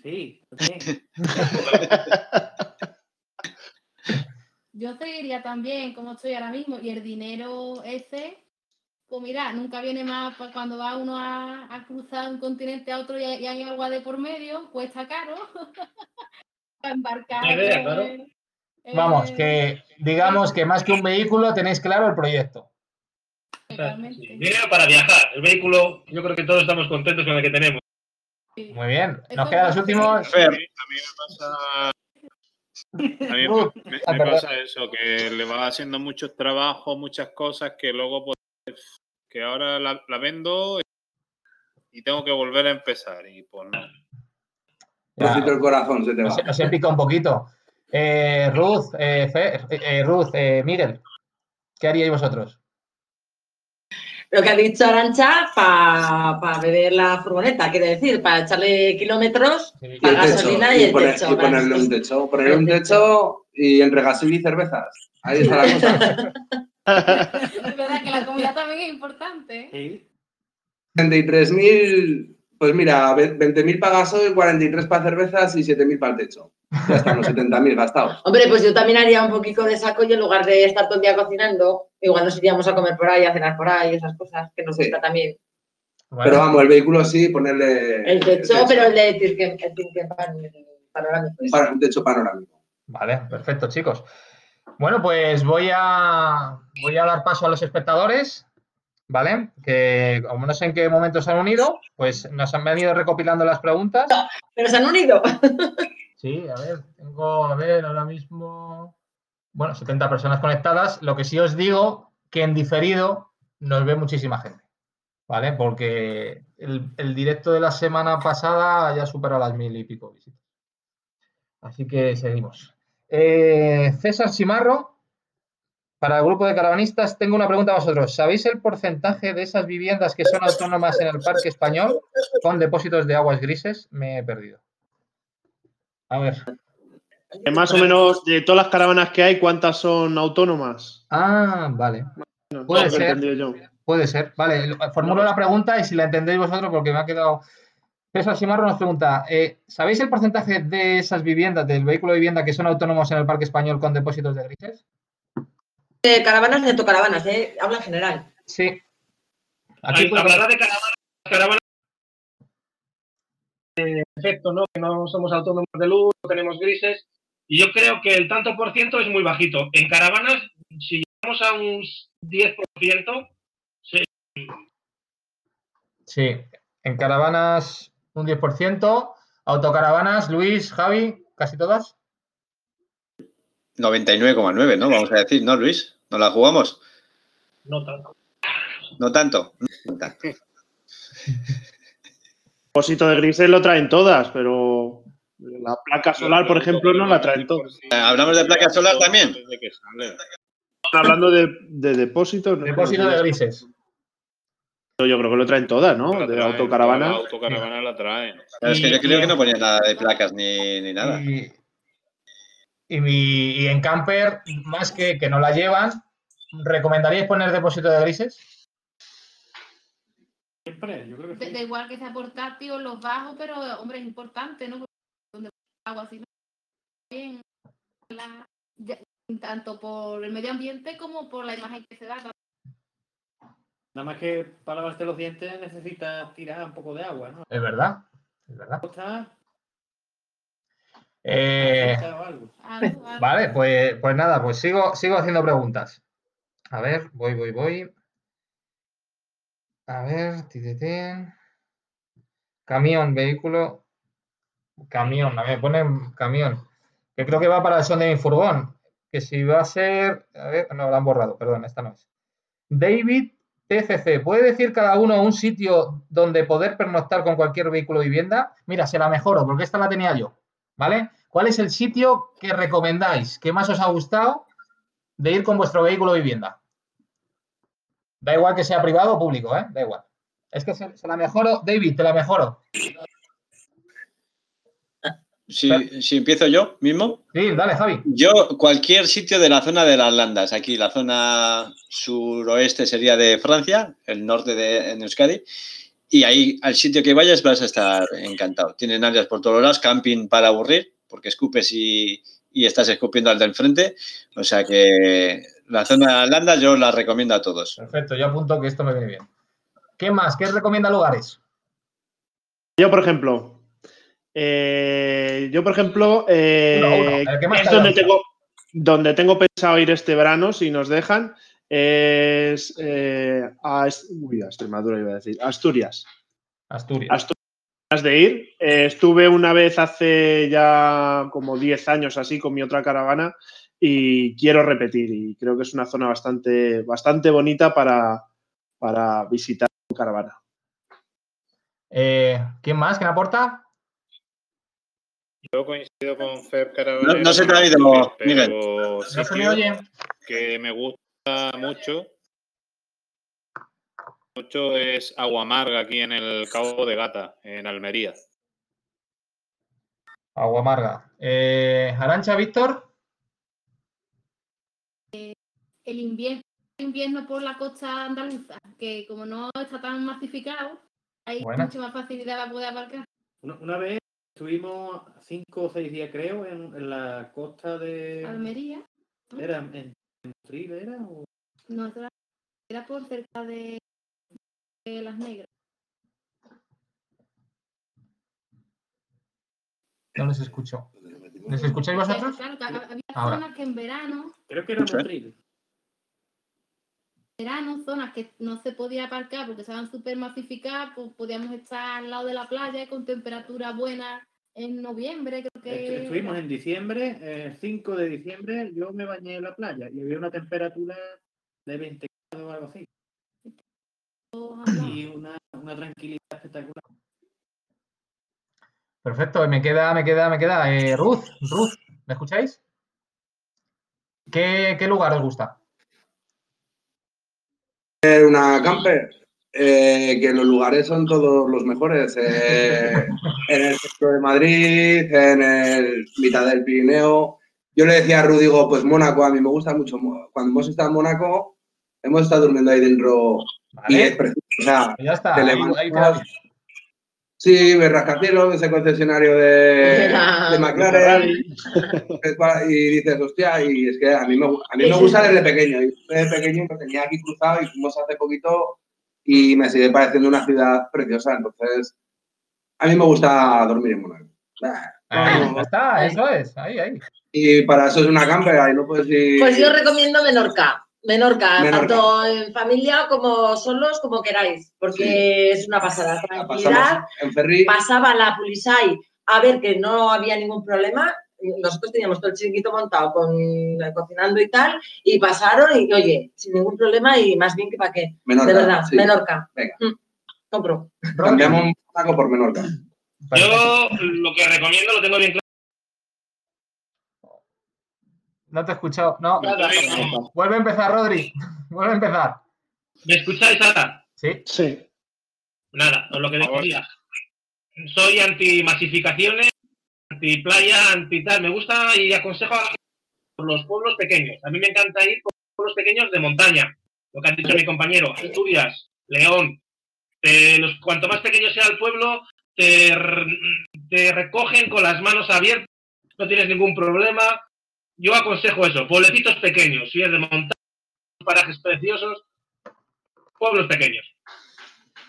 Sí. Yo seguiría también como estoy ahora mismo y el dinero ese, pues mira, nunca viene más pa- cuando va uno a, a cruzar un continente a otro y hay, y hay agua de por medio, cuesta caro. Para embarcar. Buena idea, claro. Vamos, que digamos que más que un vehículo tenéis claro el proyecto. Dinero para viajar. El vehículo, yo creo que todos estamos contentos con el que tenemos. Muy bien. Nos quedan los últimos. Fer, A mí me pasa. A mí me, Uh, me- ah, me pasa eso, que le va haciendo muchos trabajos, muchas cosas que luego, pues, que ahora la, la vendo y tengo que volver a empezar. Y pues no. Ya, el corazón se te va. os he picado un poquito. Eh, Ruth, eh, Fer- eh, eh, Ruth, eh, Miguel, ¿qué haríais vosotros? Lo que ha dicho Arancha, para beber la furgoneta, quiere decir, para echarle kilómetros, Sí, para techo, gasolina y el poner- techo. y ponerle un techo. Ponerle un techo y entre gasil y cervezas. Ahí está la cosa. Es verdad que la comida también es importante. ¿eh? Sí. 33.000, pues mira, ve- 20.000 para gasoil, 43 para cervezas y 7.000 para el techo. Ya están los 70.000 gastados. Hombre, pues yo también haría un poquito de saco y en lugar de estar todo el día cocinando, igual nos iríamos a comer por ahí, a cenar por ahí, esas cosas que nos Sí. gusta también. Bueno, Pero vamos, el vehículo sí, ponerle. El techo, pero el de Tirken, el Tirken pan- el panorámico. Un, pa- un techo panorámico. Vale, perfecto, chicos. Bueno, pues voy a, voy a dar paso a los espectadores, ¿vale? Que como no sé en qué momento se han unido, pues nos han venido recopilando las preguntas. Pero se han unido. Sí, a ver, tengo, a ver, ahora mismo, bueno, 70 personas conectadas. Lo que sí os digo, que en diferido nos ve muchísima gente, ¿vale? Porque el, directo de la semana pasada ya superó las mil y pico visitas. Así que seguimos. Eh, César Simarro, para el grupo de caravanistas, tengo una pregunta a vosotros. ¿Sabéis el porcentaje de esas viviendas que son autónomas en el parque español con depósitos de aguas grises? Me he perdido. A ver. Más o menos de todas las caravanas que hay, ¿cuántas son autónomas? Ah, vale. No, Puede ser. entendido yo. Puede ser. Vale, lo- formulo la pregunta y si la entendéis vosotros, porque me ha quedado. César Simarro nos pregunta: eh, ¿sabéis el porcentaje de esas viviendas, del vehículo de vivienda, que son autónomos en el parque español con depósitos de grises? Eh, caravanas de caravanas, ¿eh? Habla en general. Sí. Aquí puede- Hablará de caravanas, caravanas efecto, ¿no? Que no somos autónomos de luz, no tenemos grises. Y yo creo que el tanto por ciento es muy bajito. En caravanas, si llegamos a un 10%, sí, Sí. En caravanas, un 10%. Autocaravanas, Luis, Javi, casi todas. 99,9, ¿no? Vamos a decir, ¿no, Luis? ¿No la jugamos? no tanto. No tanto. No tanto. de grises lo traen todas, pero La placa solar, por ejemplo, no la traen todos. Eh, ¿Hablamos de placas solar también? Hablando de, de depósitos. ¿no? Depósito de grises. Yo creo que lo traen todas, ¿no? La De traen, autocaravana. La autocaravana la traen. Pero es que yo creo que no ponía nada de placas ni, ni nada. Y, y, mi- y en camper, más que que no la llevan, ¿recomendaríais poner depósito de grises? Siempre, yo creo que Da sí. da igual que sea portátil o los bajos, pero hombre, es importante, ¿no? Donde agua así bien la- ya- tanto por el medio ambiente como por la imagen que se da. Nada más que para lavarte los dientes necesitas tirar un poco de agua, ¿no? Es verdad, es verdad. Está Eh, algo. vale, pues, pues nada, pues sigo, sigo haciendo preguntas. A ver, voy, voy, voy. A ver, tititén. Camión, vehículo. Camión, a ver, ponen camión. Que creo que va para el son de mi furgón. Que si va a ser. A ver, no, la han borrado, perdón, esta no es. David TCC, ¿puede decir cada uno un sitio donde poder pernoctar con cualquier vehículo vivienda? Mira, se la mejoro porque esta la tenía yo. ¿Vale? ¿Cuál es el sitio que recomendáis, que más os ha gustado de ir con vuestro vehículo vivienda? Da igual que sea privado o público, ¿eh? Da igual. Es que se, se la mejoro. David, te la mejoro. Si, si empiezo yo mismo. Sí, dale, Javi. Yo, cualquier sitio de la zona de las Landas, aquí la zona suroeste sería de Francia, el norte de en Euskadi, y ahí al sitio que vayas vas a estar encantado. Tienen áreas por todos lados, camping para aburrir, porque escupes y, y estás escupiendo al del frente. O sea que la zona de las Landas yo la recomiendo a todos. Perfecto, yo apunto que esto me viene bien. ¿Qué más? ¿Qué recomienda lugares? Yo, por ejemplo, eh, yo, por ejemplo, eh, Uno, uno, es donde tengo, donde tengo pensado ir este verano, si nos dejan, es eh, a, Est- uy, a Extremadura, iba a decir, Asturias. Asturias. Asturias de ir. Estuve una vez hace ya como 10 años así con mi otra caravana y quiero repetir y creo que es una zona bastante, bastante bonita para, para visitar con caravana. ¿Quién más? ¿Quién aporta? Yo coincido con Feb Caravanero. No- no se te ha ido, Miguel. No se me sitio oye. que me gusta mucho. Mucho es Agua Amarga aquí en el Cabo de Gata, en Almería. Agua amarga. Eh, Arancha, Víctor. El invierno, invierno por la costa andaluza, que como no está tan masificado, hay Buena. mucha más facilidad para poder aparcar. Una, una vez estuvimos cinco o seis días, creo, en, en la costa de. Almería, ¿Era en, en Motril, era? O... no era, era por cerca de, de Las Negras. No les escucho. ¿Les escucháis vosotros? Claro, había Ahora. zonas que en verano Creo que era ¿eh? Motril. Verano, zonas que no se podía aparcar porque estaban súper masificadas, pues podíamos estar al lado de la playa con temperatura buena en noviembre, creo que. Estu- Estuvimos en diciembre, eh, 5 de diciembre, yo me bañé en la playa y había una temperatura de 20 grados o algo así. Y una, una tranquilidad espectacular. Perfecto, me queda, me queda, me queda. Eh, Ruth, Ruth, ¿me escucháis? ¿Qué, qué lugar os gusta? Una camper, eh, que los lugares son todos los mejores. eh, en el centro de Madrid, en el mitad del Pirineo. Yo le decía a Ru, digo, pues Mónaco, a mí me gusta mucho. Cuando hemos estado en Mónaco, hemos estado durmiendo ahí dentro y es Vale, precioso. O sea, ya está. te Ahí, levantas- ahí Sí, ves rascacielos, ese concesionario de, de McLaren. Y dices, hostia, y es que a mí me, a mí me gusta desde pequeño. Y desde pequeño lo tenía aquí cruzado y fuimos hace poquito y me sigue pareciendo una ciudad preciosa. Entonces, a mí me gusta dormir en Mónaco. Ahí, No, ya está, eso es. Ahí, ahí. Y para eso es una camper, ahí no puedes ir. Pues yo recomiendo Menorca. Menorca, Menorca. tanto en familia como solos, como queráis, porque es una pasada. Tranquilidad. pasamos en ferry. Pasaba la Pulisay a ver que no había ningún problema. Nosotros teníamos todo el chiquito montado con cocinando y tal, y pasaron y oye, sin ningún problema y más bien que para qué. Menorca, de verdad, sí. Menorca. Venga. Mm, compro. Cambiamos Mónaco por Menorca. Yo lo que recomiendo lo tengo bien claro. No te he escuchado. No. Vuelve a empezar, Rodri. Vuelve a empezar. ¿Me escucháis ahora? Sí. Sí. Nada, os lo que decía. Soy anti masificaciones, anti playa, anti tal. Me gusta y aconsejo a por los pueblos pequeños. A mí me encanta ir por pueblos pequeños de montaña. Lo que ha dicho mi compañero, Asturias, León. Te- los, cuanto más pequeño sea el pueblo, te recogen con las manos abiertas, no tienes ningún problema. Yo aconsejo eso, pueblecitos pequeños, si es de montaña, parajes preciosos, pueblos pequeños.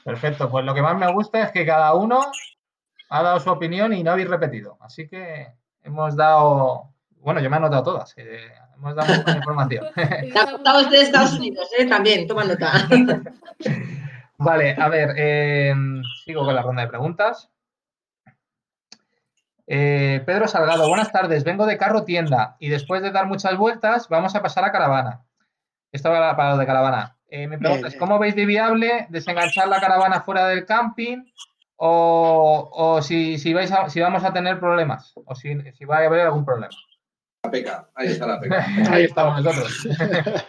Perfecto. Pues lo que más me gusta es que cada uno ha dado su opinión y no habéis repetido. Así que hemos dado. Bueno, yo me he anotado todas. eh, hemos dado buena información. Estamos de Estados Unidos, ¿eh? También, toma nota. Vale, a ver, eh, sigo con la ronda de preguntas. Eh, Pedro Salgado, buenas tardes. Vengo de carro tienda y después de dar muchas vueltas vamos a pasar a caravana. Esto va para lo de caravana. Eh, mi pregunta Bien, es, ¿cómo veis de viable desenganchar la caravana fuera del camping o, o si, si, vais a- si vamos a tener problemas o si, si va a haber algún problema? La peca, ahí está la peca. Ahí estamos nosotros.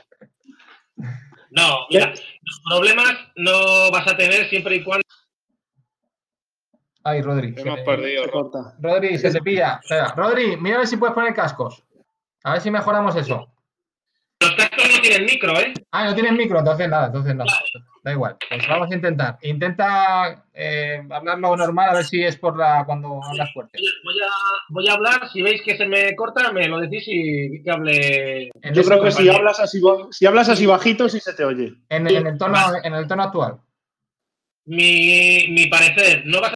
No, mira, los problemas no vas a tener siempre y cuando Ay, Rodri. se Hemos me- perdido. Se corta. Rodri, se te pilla. Espera, Rodri, mira a ver si puedes poner cascos. A ver si mejoramos eso. los cascos no tienen micro, ¿eh? Ah, no tienes micro, entonces nada, entonces no. Da igual. Pues vamos a intentar. Intenta eh, hablarlo normal a ver si es por la cuando hablas fuerte. Voy a, voy a hablar, si veis que se me corta, me lo decís y que hable. En, Yo creo que si hablas así, si hablas así bajito, sí se te oye. en, en el tono, en el tono actual. Mi, mi parecer, no vas a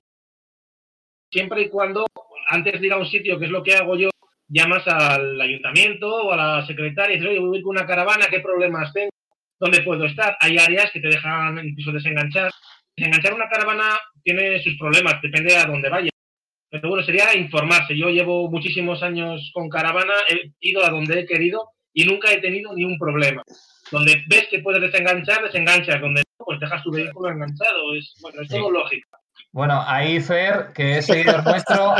siempre y cuando, antes de ir a un sitio, que es lo que hago yo, llamas al ayuntamiento o a la secretaria y dices, oye, voy a ir con una caravana, ¿qué problemas tengo? ¿Dónde puedo estar? Hay áreas que te dejan incluso desenganchar. Desenganchar una caravana tiene sus problemas, depende a dónde vaya. Pero bueno, sería informarse. Yo llevo muchísimos años con caravana, he ido a donde he querido y nunca he tenido ni un problema. Donde ves que puedes desenganchar, desenganchas. Donde no, pues dejas tu vehículo enganchado. Es, bueno, es todo Sí. lógico. Bueno, ahí Fer, que es seguidor nuestro,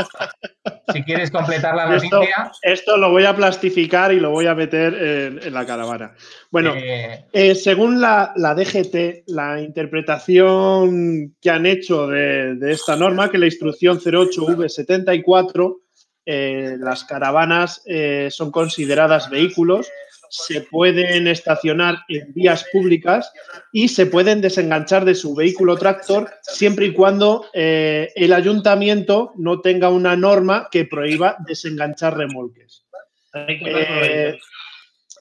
si quieres completar la Esto, noticia. esto lo voy a plastificar y lo voy a meter en, en la caravana. Bueno, eh, eh, según la, la DGT, la interpretación que han hecho de, de esta norma, que la instrucción 08V74, eh, las caravanas eh, son consideradas vehículos, se pueden estacionar en vías públicas y se pueden desenganchar de su vehículo tractor siempre y cuando eh, el ayuntamiento no tenga una norma que prohíba desenganchar remolques. Pasar Eh,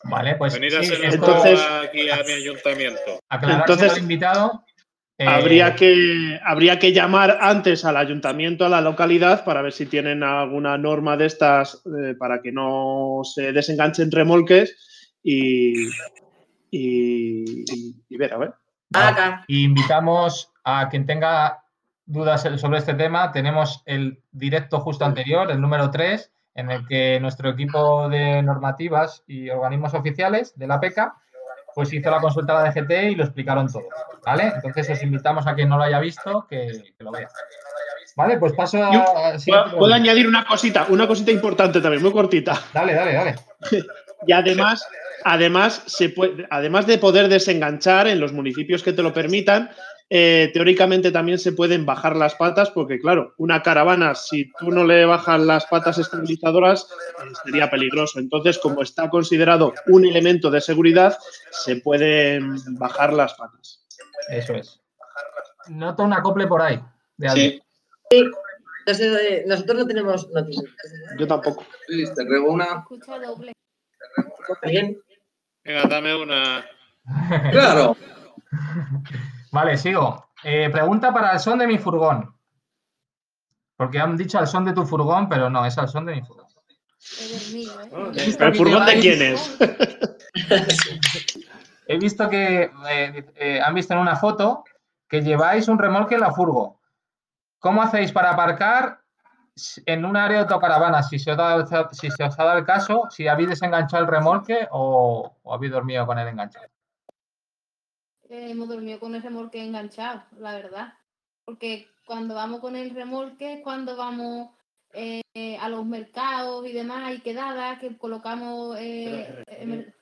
vale, pues Venid a sí, hacer entonces- aquí a mi ayuntamiento. entonces- invitado. eh, Habría que, habría que llamar antes al ayuntamiento, a la localidad, para ver si tienen alguna norma de estas eh, para que no se desenganchen remolques y, y, y- ver, a ver. Acá. Y invitamos a quien tenga dudas sobre este tema. Tenemos el directo justo anterior, el número 3, en el que nuestro equipo de normativas y organismos oficiales de la PECA pues hizo la consulta a la DGT y lo explicaron todo. ¿Vale? Entonces os invitamos a quien no lo haya visto que, que lo vea. Vale, pues paso a. Puedo, añadir una cosita, una cosita importante también, muy cortita. Dale, dale, dale. Y además, además, se puede, además de poder desenganchar en los municipios que te lo permitan, eh, teóricamente también se pueden bajar las patas, porque claro, una caravana, si tú no le bajas las patas estabilizadoras, eh, sería peligroso. Entonces, como está considerado un elemento de seguridad, se pueden bajar las patas. Eso es. Noto un acople por ahí. De. Sí, nosotros no tenemos noticias. Yo tampoco. Sí, te ruego una. Venga, dame una. Claro. Vale, sigo. Eh, pregunta para el son de mi furgón. Porque han dicho al son de tu furgón, pero no, es al son de mi furgón. Es del mío, ¿eh? He visto ¿El furgón de quién es? He visto que eh, eh, han visto en una foto que lleváis un remolque en la furgo. ¿Cómo hacéis para aparcar en un área de autocaravana? Si se, os da- si se os ha dado el caso, si habéis desenganchado el remolque o, o habéis dormido con el enganchado. Eh, hemos dormido con ese remolque enganchado, la verdad. porque cuando vamos con el remolque es cuando vamos eh, a los mercados y demás, hay quedadas que colocamos, eh,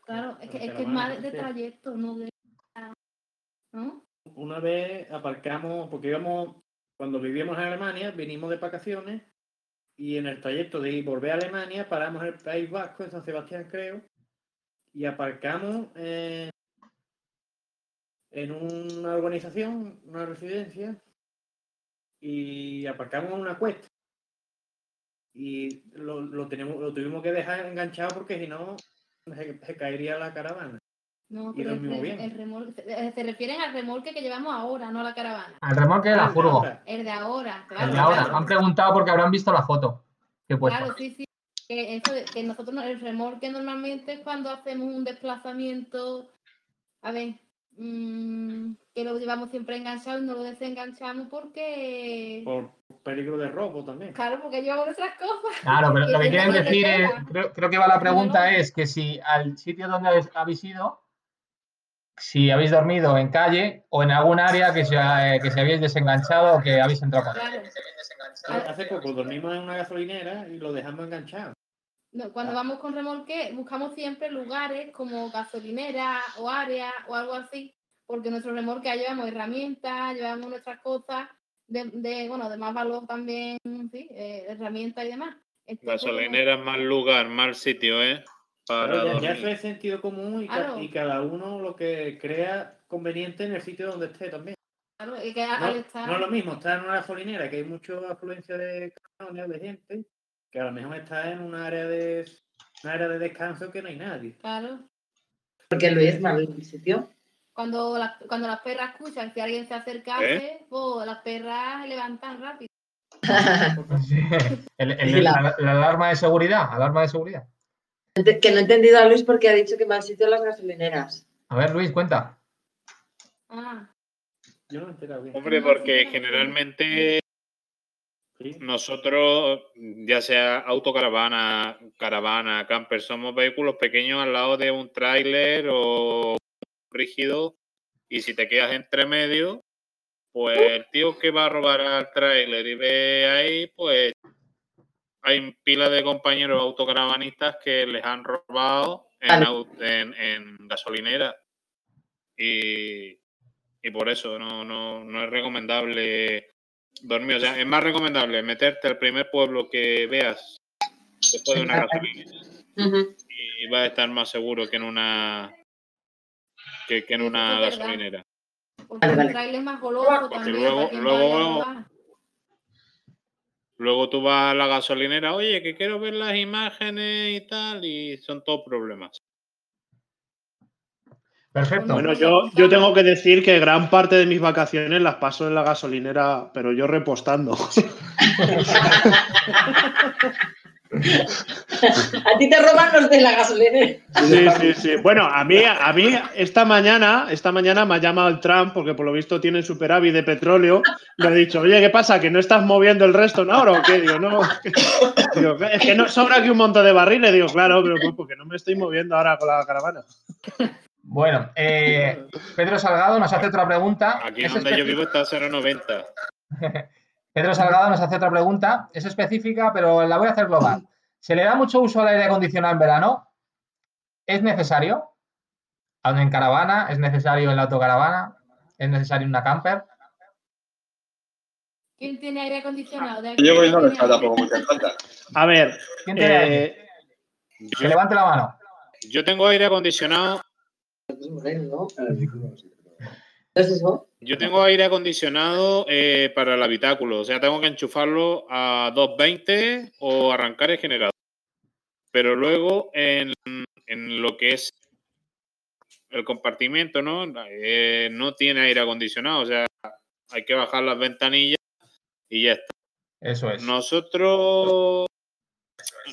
claro, es que, es que es caravana, más de trayecto, no de... ¿no? Una vez aparcamos, porque íbamos, cuando vivíamos en Alemania, vinimos de vacaciones y en el trayecto de ir volver a Alemania paramos el País Vasco, en San Sebastián creo, y aparcamos eh, en una urbanización, una residencia, y aparcamos en una cuesta. Y lo, lo, tenemos, lo tuvimos que dejar enganchado porque si no se caería la caravana. No, pero el, remolque, se, se refieren al remolque que llevamos ahora, no a la caravana. Al remolque de la Ah, furgo. El de ahora, claro. El de ahora. claro. Han preguntado porque habrán visto la foto que he puesto. Claro, sí, sí. Que, eso que nosotros, no- el remolque normalmente es cuando hacemos un desplazamiento, a ver, mm, que lo llevamos siempre enganchado y no lo desenganchamos porque, Por peligro de robo también. claro, porque llevamos nuestras cosas. Claro, pero lo que quieren decir es, creo, creo que va la pregunta es que si al sitio donde habéis- habéis ido, si habéis dormido en calle o en algún área que se, eh, que se habéis desenganchado o que habéis entrado con Claro. Hace poco dormimos en una gasolinera y lo dejamos enganchado. No, cuando vamos con remolque buscamos siempre lugares como gasolinera o área o algo así, porque nuestro remolque llevamos herramientas, llevamos nuestras cosas de, de, bueno, de más valor también, sí, eh, herramientas y demás. Entonces, Gasolinera es mal lugar, mal sitio, ¿eh? Para Claro, ya, ya eso es sentido común y, ca- Claro. y cada uno lo que crea conveniente en el sitio donde esté también. Claro, es que al No, estar- no es lo mismo estar en una gasolinera que hay mucha afluencia de camiones, de gente, que a lo mejor está en un área de un área de descanso que no hay nadie. Claro. Porque Luis, mal sitio. Cuando, las- cuando las perras escuchan que alguien se acercase, pues las perras se levantan rápido. el- el- la, la alarma de seguridad. Alarma de seguridad. Que no he entendido a Luis porque ha dicho que mal sitio las gasolineras. A ver, Luis, cuenta. Ah, Yo no me he enterado bien. Hombre, porque generalmente nosotros, ya sea autocaravana, caravana, camper, somos vehículos pequeños al lado de un tráiler o rígido y si te quedas entre medio, pues el tío que va a robar al tráiler y ve ahí, pues hay pila de compañeros autocaravanistas que les han robado en, Vale. en, en gasolinera. Y, y por eso no, no, no es recomendable dormir. O sea, es más recomendable meterte al primer pueblo que veas después de una gasolinera y vas a estar más seguro que en una que, que en una gasolinera. porque el trailer es más goloso Porque también. luego. Luego tú vas a la gasolinera, oye, que quiero ver las imágenes y tal, y son todos problemas. Perfecto. Bueno, yo, yo tengo que decir que gran parte de mis vacaciones las paso en la gasolinera, pero yo repostando. A ti te roban los de la gasolinera. Sí, sí, sí. Bueno, a mí, a mí esta mañana, esta mañana me ha llamado el Trump porque por lo visto tienen superávit de petróleo. Me ha dicho, oye, ¿qué pasa? ¿Que no estás moviendo el resto en ahora o qué? Digo, no. Digo, es que no sobra aquí un montón de barriles. Digo, claro, pero pues porque no me estoy moviendo ahora con la caravana. Bueno, eh, Pedro Salgado nos hace otra pregunta. Aquí Es donde yo vivo está 0,90. Pedro Salgado nos hace otra pregunta. Es específica, pero la voy a hacer global. ¿Se le da mucho uso al aire acondicionado en verano? ¿Es necesario? ¿Aún en caravana? ¿Es necesario en la autocaravana? ¿Es necesario en una camper? ¿Quién tiene aire acondicionado? De Yo voy no ¿quién le tiene tampoco mucha falta. A ver, ¿Quién tiene eh, aire? Que levante la mano. Yo tengo aire acondicionado. ¿Es eso? Yo tengo aire acondicionado eh, para el habitáculo, o sea, tengo que enchufarlo a 220 o arrancar el generador. Pero luego en, en lo que es el compartimiento, ¿no? Eh, no tiene aire acondicionado, o sea, hay que bajar las ventanillas y ya está. Eso es. Nosotros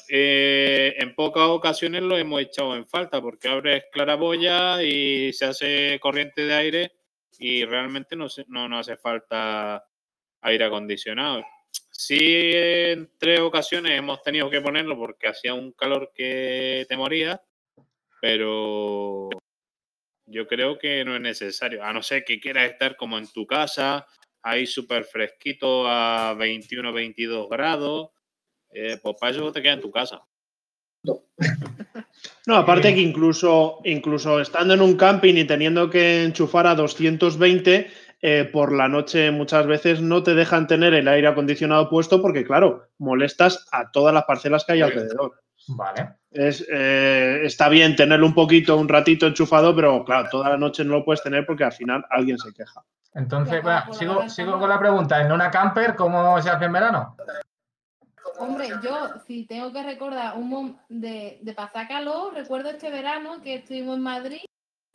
eh, en pocas ocasiones lo hemos echado en falta porque abres claraboya y se hace corriente de aire y realmente no, no nos hace falta aire acondicionado. Sí, en tres ocasiones hemos tenido que ponerlo porque hacía un calor que te moría, pero yo creo que no es necesario, a no ser que quieras estar como en tu casa, ahí súper fresquito a 21, 22 grados. Eh, pues para eso te quedas en tu casa. No, aparte que incluso, incluso estando en un camping y teniendo que enchufar a 220, eh, por la noche muchas veces no te dejan tener el aire acondicionado puesto porque, claro, molestas a todas las parcelas que hay alrededor. Vale. Es, eh, está bien tenerlo un poquito, un ratito enchufado, pero claro, toda la noche no lo puedes tener porque al final alguien se queja. Entonces, sigo con la pregunta. ¿En una camper cómo se hace en verano? Hombre, yo si tengo que recordar un de, de pasar calor, recuerdo este verano que estuvimos en Madrid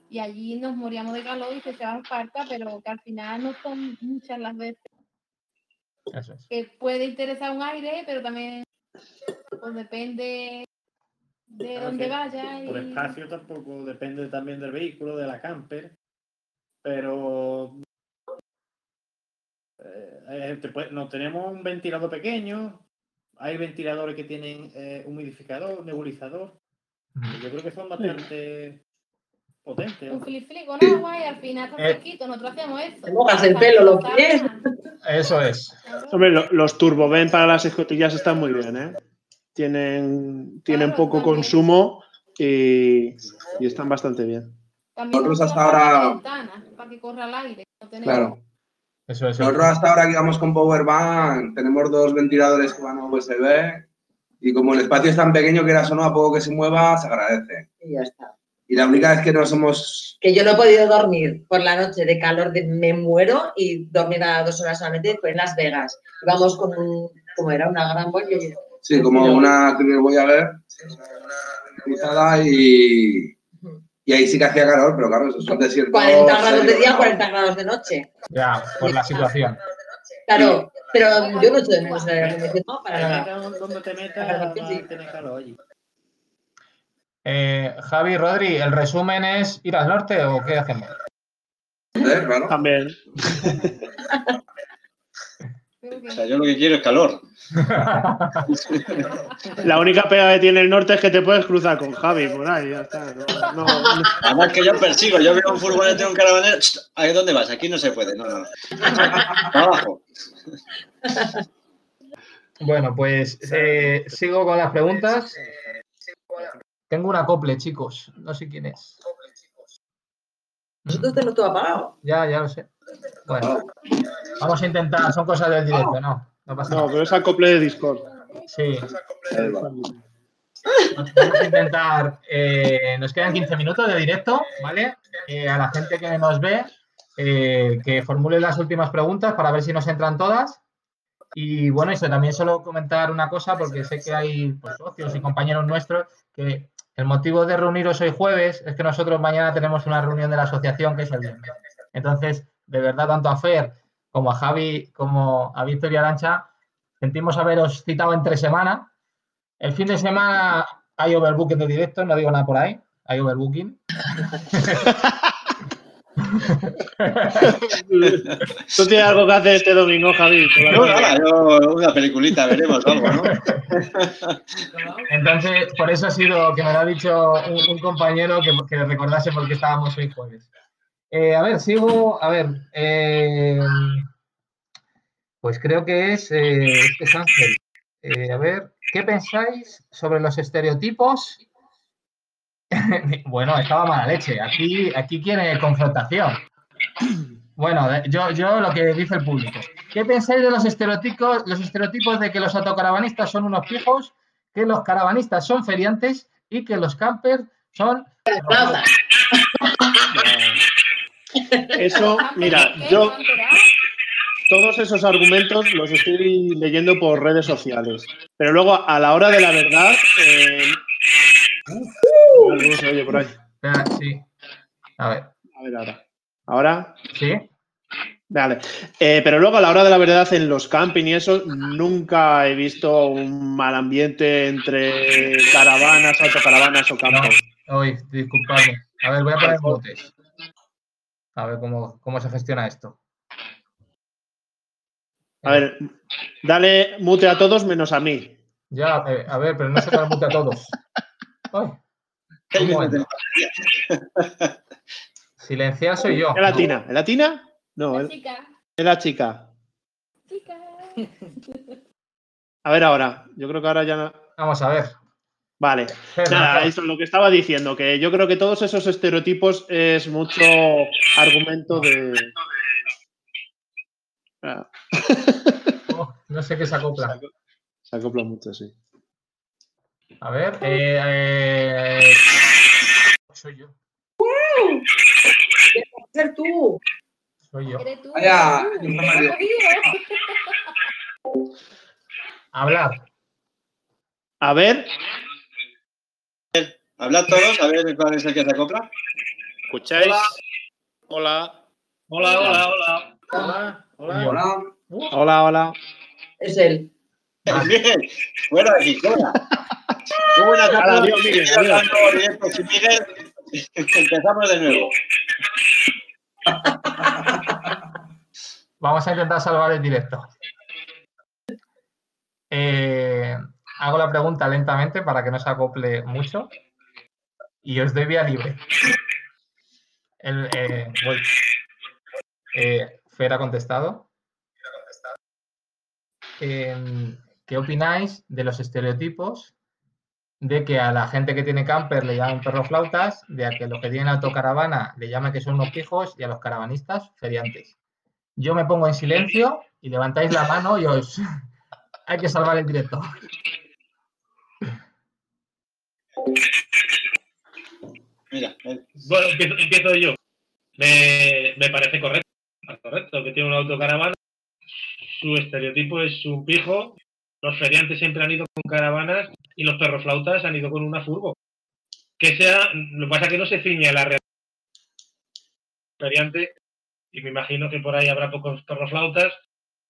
y allí nos moríamos de calor y se echaban falta, pero que al final no son muchas las veces Eso es. que puede interesar un aire, pero también pues depende de Claro dónde vaya. Por y- espacio tampoco depende también del vehículo, de la camper, pero eh, te puede- no tenemos un ventilador pequeño, hay ventiladores que tienen eh, humidificador, nebulizador, yo creo que son bastante potentes. Un flip flip con agua y al final está Eh. fresquito. Nosotros hacemos eso. Te mojas el pelo, los pies. Eso es. Hombre, lo- los turboven para las escotillas están muy bien, ¿eh? Tienen, tienen Claro, poco también. consumo y, y están bastante bien. También Nosotros nos hasta ahora- la ventana para que corra el aire. no tenemos- Claro. Eso es. Nosotros hasta ahora que vamos con Powerbank tenemos dos ventiladores que van a USB y como el espacio es tan pequeño que era solo a poco que se mueva, se agradece. Y ya está. Y la única vez que no somos... Que yo no he podido dormir por la noche de calor, de me muero y dormir a dos horas solamente fue en Las Vegas. Vamos con un, como era una gran bolsa. y- Sí, como una que voy a ver, cruzada y, y ahí sí que hacía calor, pero claro, eso es un desierto. 40 grados de día, ¿no? 40 grados de noche. Ya, por la situación. Claro, pero yo no estoy en ese aire, no, para nada. donde te metas, Para vas que sí. a tener calor allí. Eh, Javi, Rodri, ¿el resumen es ir al norte o qué hacemos? Claro. También. O sea, yo lo que quiero es calor. La única pega que tiene el norte es que te puedes cruzar con Javi por ahí, ya está. No, no- no- Además que yo persigo, yo veo un furgonete, un caravanero, "Ch, ¿a dónde vas? Aquí no se puede, no, no. Abajo. Bueno, pues eh, sigo con las preguntas. Tengo un acople, chicos. No sé quién es. Nosotros tenemos todo apagado. Ya, ya lo sé. Bueno, vamos a intentar. Son cosas del directo, ¿no? No pasa no, nada. pero es acople de Discord. Sí. Vamos a intentar. eh, nos quedan 15 minutos de directo, ¿vale? Eh, a la gente que nos ve, eh, que formule las últimas preguntas para ver si nos entran todas. Y bueno, eso también solo comentar una cosa, porque sé que hay pues, socios y compañeros nuestros que el motivo de reuniros hoy jueves es que nosotros mañana tenemos una reunión de la asociación que es el viernes. Entonces, de verdad, tanto a Fer como a Javi como a Víctor y Arancha, sentimos haberos citado entre semana. El fin de semana hay overbooking de directo, no digo nada por ahí, hay overbooking. Tú tienes algo que hacer este domingo, Javi. No, nada, yo una peliculita veremos algo, ¿no? Entonces, por eso ha sido que me lo ha dicho un, un compañero que, que recordase por qué estábamos hoy jueves. Eh, a ver, sigo, a ver, eh, pues creo que es, eh, este es Ángel. A ver, ¿qué pensáis sobre los estereotipos? bueno, estaba mala leche. Aquí, aquí quiere confrontación. Bueno, yo, yo lo que dice el público. ¿Qué pensáis de los estereotipos, los estereotipos de que los autocaravanistas son unos pijos, que los caravanistas son feriantes y que los campers son... Eso, mira, yo todos esos argumentos los estoy leyendo por redes sociales. Pero luego, a la hora de la verdad, eh, algo se oye por ahí. Espera, sí. A ver. A ver ahora. ¿Ahora? Sí. Vale. Eh, pero luego, a la hora de la verdad, en los camping y eso, nunca he visto un mal ambiente entre caravanas, autocaravanas o campos. Disculpadme. A ver, voy a poner mutes. A ver cómo, cómo se gestiona esto. A ver, dale mute a todos menos a mí. Ya, eh, a ver, pero no se da mute a todos. Ay. Silenciar soy yo. ¿Es latina? ¿Es latina? No, La chica. Era chica. A ver ahora. Yo creo que ahora ya no. Vamos a ver. Vale. Nada, eso es lo que estaba diciendo, que yo creo que todos esos estereotipos es mucho argumento de. Ah, Oh, no sé qué se acopla. se acopla mucho, sí. A ver. eh, eh, soy yo. ser tú. Soy yo. Eres tú. Hablar. A ver, Hablad todos, a ver cuál es el que se acopla. ¿Escucháis? Hola. Hola, hola, hola. Hola, hola. Hola. hola, hola. Es él. Bien, bueno, de Gijona. Muy buenas a Hala, todos. adiós, Miguel, sin Miguel. Empezamos de nuevo. Vamos a intentar salvar el directo. Eh, hago la pregunta lentamente para que no se acople mucho. Y os doy vía libre. Eh, voy. Eh, Fer ha contestado. Em, ¿Qué opináis de los estereotipos de que a la gente que tiene camper le llaman perro flautas, de a que los que tienen autocaravana le llaman que son unos pijos y a los caravanistas feriantes? Yo me pongo en silencio y levantáis la mano y os... Hay que salvar el directo. Mira, eh, Bueno, empiezo, yo. Me, me parece correcto. Correcto, que tiene un autocaravana. Su estereotipo es un pijo. Los feriantes siempre han ido con caravanas y los perroflautas han ido con una furgo. Que sea, lo que pasa es que no se ciñe a la realidad. Feriante, y me imagino que por ahí habrá pocos perroflautas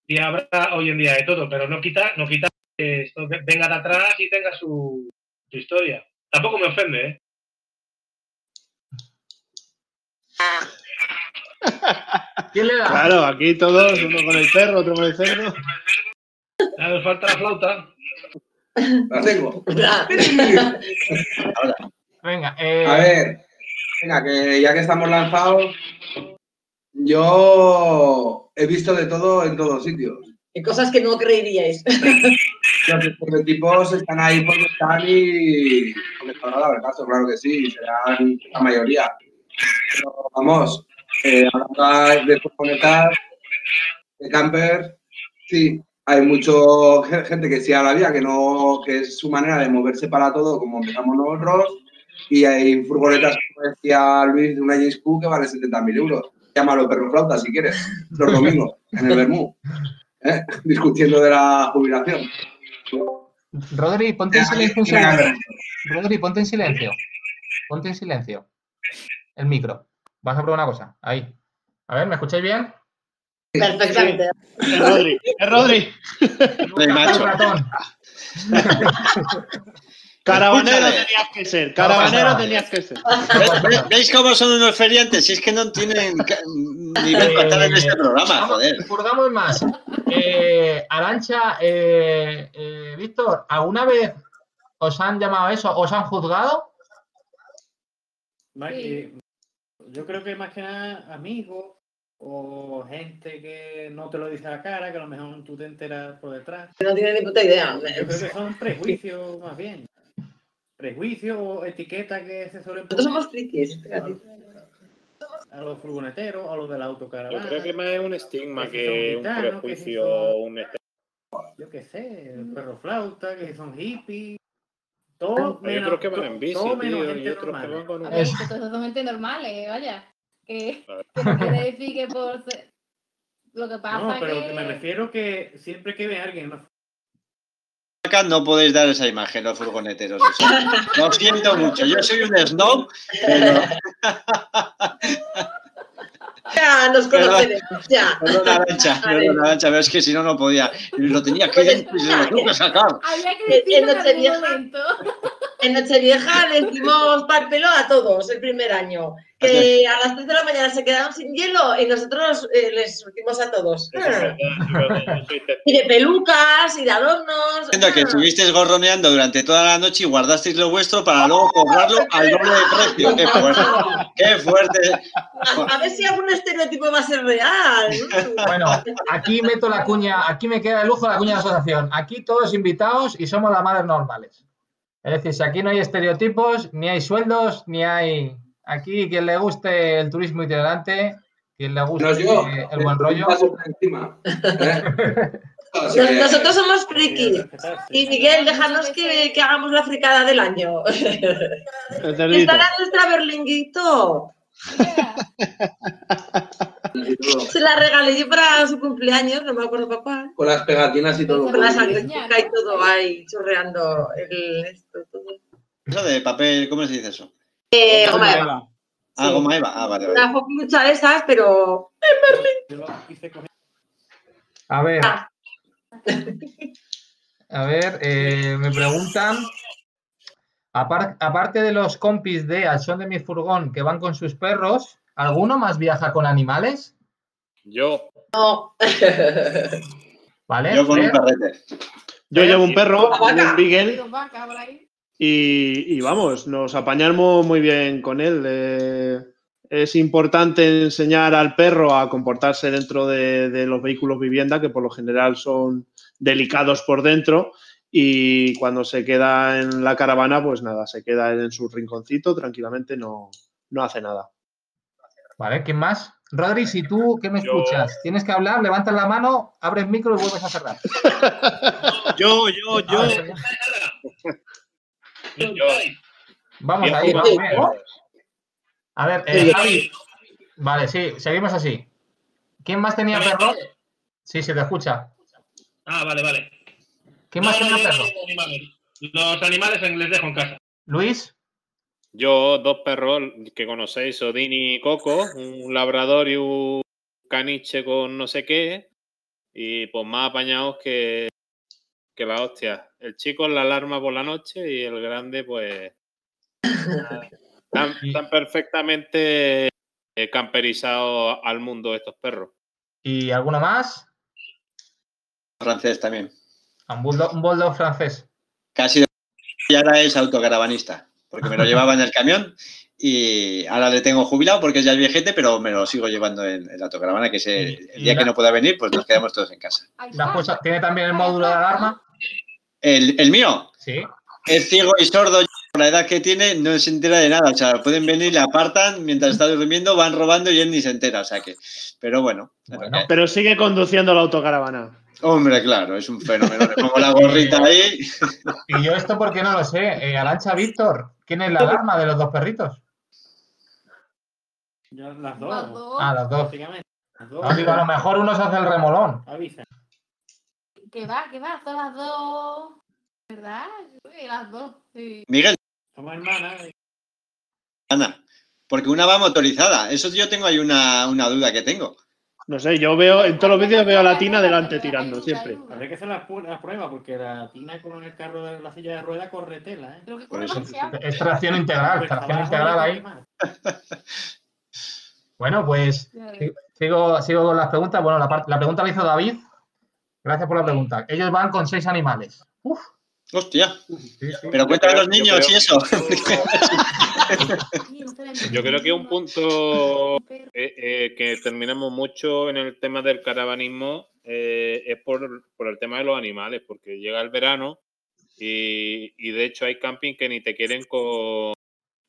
y habrá hoy en día de todo, pero no quita, no quita que esto ve- venga de atrás y tenga su historia. Tampoco me ofende, ¿eh? ¿Quién le da? Claro, aquí todos, uno con el perro, otro con el cerdo. Nos falta la flauta. La tengo. Venga, eh, A ver, venga, que ya que estamos lanzados, yo he visto de todo en todos sitios. Y cosas que no creeríais. Los estereotipos están ahí porque están y porque están a dar caso, claro que sí, serán la mayoría. Pero vamos, eh, de furgonetas, de camper, sí, hay mucho ge- gente que sí a la vía, que no, que es su manera de moverse para todo, como empezamos nosotros, y hay furgonetas, como decía Luis, de una Cook que vale 70.000 euros. Llámalo perro flauta si quieres, los domingos, en el Bermú, ¿eh? discutiendo de la jubilación. Rodri, ponte en silencio. Rodri, ponte en silencio. Ponte en silencio. El micro. Vas a probar una cosa. Ahí. A ver, ¿me escucháis bien? Perfectamente. Es Rodri, es Rodri. Macho. Caravanero tenías que ser, caravanero tenías que ser. ¿Ve- ve- ¿Veis cómo son unos feriantes? Si es que no tienen nivel para estar en este programa, joder. Purgamos más. Eh, Arancha, eh, eh, Víctor, ¿alguna vez os han llamado eso? ¿Os han juzgado? Sí. Yo creo que más que nada amigos o gente que no te lo dice a la cara, que a lo mejor tú te enteras por detrás. No tiene ni puta idea. Yo creo que son prejuicios más bien. Prejuicios o etiquetas que se suelen Nosotros somos frikis. a los furgoneteros, a los de la Yo autocaravana. creo que más es un estigma Que si que son un gitanos, que si prejuicio son- o un Yo qué sé, el perro flauta, que son hippies. Todo Hay menos, otros que van en bici, todo menos tío, y gente otros que normal. van con un... ver, son totalmente normales, vaya. Que, Claro. que no quiere decir que por Lo que pasa No, pero que... me refiero que siempre que ve a alguien en la Acá no podéis dar esa imagen, los furgoneteros. o sea, lo siento mucho. Yo soy un snob, pero Ya nos conoceremos. Ya. Arancha, perdona, Arancha, pero es que si no, no podía. Lo tenía que Pues decir y se lo tengo que sacar. Había que En- en decirlo en algún Nochevieja-. En Nochevieja le dimos parpelo a todos el primer año. Que a las 3 de la mañana se quedaron sin hielo y nosotros eh, les surtimos a todos. Y de pelucas y de adornos. Entiendo que estuvisteis gorroneando durante toda la noche y guardasteis lo vuestro para luego cobrarlo al doble de precio. ¡Qué fuerte! ¡Qué fuerte! A, a ver si algún estereotipo va a ser real. Bueno, aquí meto la cuña, aquí me queda el lujo de la cuña de asociación. Aquí todos invitados y somos las madres normales. Es decir, si aquí no hay estereotipos, ni hay sueldos, ni hay. Aquí quien le guste el turismo itinerante, quien le guste No, yo. el buen rollo. Paso por encima. ¿eh? O sea Nos- que- Nosotros somos friki. Y Miguel, déjanos que, que hagamos la fricada del año. Estará nuestra berlinguito. Se la regalé yo para su cumpleaños, no me acuerdo papá. Con las pegatinas y todo. Con la sangrecita y todo ahí chorreando el esto, todo. Eso de papel, ¿cómo se dice eso? Eh, goma eva. Ah, Sí. goma eva. Ah, vale, vale. Una muchas de esas, pero A ver. A ver, eh, me preguntan. apar- aparte de los compis de Al son de mi furgón que van con sus perros, ¿alguno más viaja con animales? Yo, no. ¿Vale? Yo con un perrete. Yo llevo un perro, un Beagle, Y, y vamos, nos apañamos muy bien con él. Eh, es importante enseñar al perro a comportarse dentro de, de los vehículos vivienda, que por lo general son delicados por dentro. Y cuando se queda en la caravana, pues nada, se queda en su rinconcito, tranquilamente, no, no hace nada. Vale, ¿quién más? Rodri, si tú que me Yo- escuchas, tienes que hablar, levantas la mano, abres micro y vuelves a cerrar. yo, yo, yo. Ah, yo. Vamos ahí, vamos. A ver, eh, Javi. Vale, sí, seguimos así. ¿Quién más tenía perro? Sí, se te escucha. Ah, vale, vale. ¿Quién más tenía perro? Los animales les dejo en casa. Luis. Yo, dos perros que conocéis, Odini y Coco, un labrador y un caniche con no sé qué, y pues más apañados que, que la hostia. El chico en la alarma por la noche y el grande, pues. Están, están perfectamente eh, camperizados al mundo estos perros. ¿Y alguno más? Francés también. Un bulldog, un bulldog francés. Casi y ahora es autocaravanista, porque me lo llevaba en el camión y ahora le tengo jubilado porque ya es viejete, pero me lo sigo llevando en, en la autocaravana, que es el, día la- que no pueda venir, pues nos quedamos todos en casa. Ahí ¿Le has está. puesto- ¿Tiene también el módulo de alarma? El, el mío Sí. es ciego y sordo, por la edad que tiene no se entera de nada, o sea, pueden venir, le apartan, mientras está durmiendo van robando y él ni se entera, o sea que, pero bueno, Bueno. eh, Pero sigue conduciendo la autocaravana. hombre, claro, es un fenómeno, le pongo la gorrita ahí, Y yo esto porque no lo sé. Eh, Arancha Víctor, ¿quién es la alarma de los dos perritos? Ya las dos. Las dos. Ah, las dos. Las dos. No, digo, a lo mejor uno se hace el remolón. Avisa. Que va, que va, son las dos. ¿Verdad? Sí, las dos. Sí. Miguel, Somos hermanas. Ana, porque una va motorizada, eso yo tengo ahí una, una duda que tengo. No sé, yo veo, en todos los vídeos veo a la Tina delante tirando, siempre. Habría que hacer las las pruebas porque la tina con el carro de la silla de rueda corre tela, ¿eh? Creo que Por eso. Es tracción integral, Pues tracción integral ahí. Bueno, pues sigo, sigo con las preguntas. Bueno, la, la pregunta la hizo David. Gracias por la pregunta. Ellos van con seis animales. Uf, Hostia, sí, sí. pero cuéntame los niños creo- y eso. Yo creo que un punto eh, eh, que terminamos mucho en el tema del caravanismo eh, es por, por el tema de los animales, porque llega el verano y, y de hecho hay camping que ni te quieren con,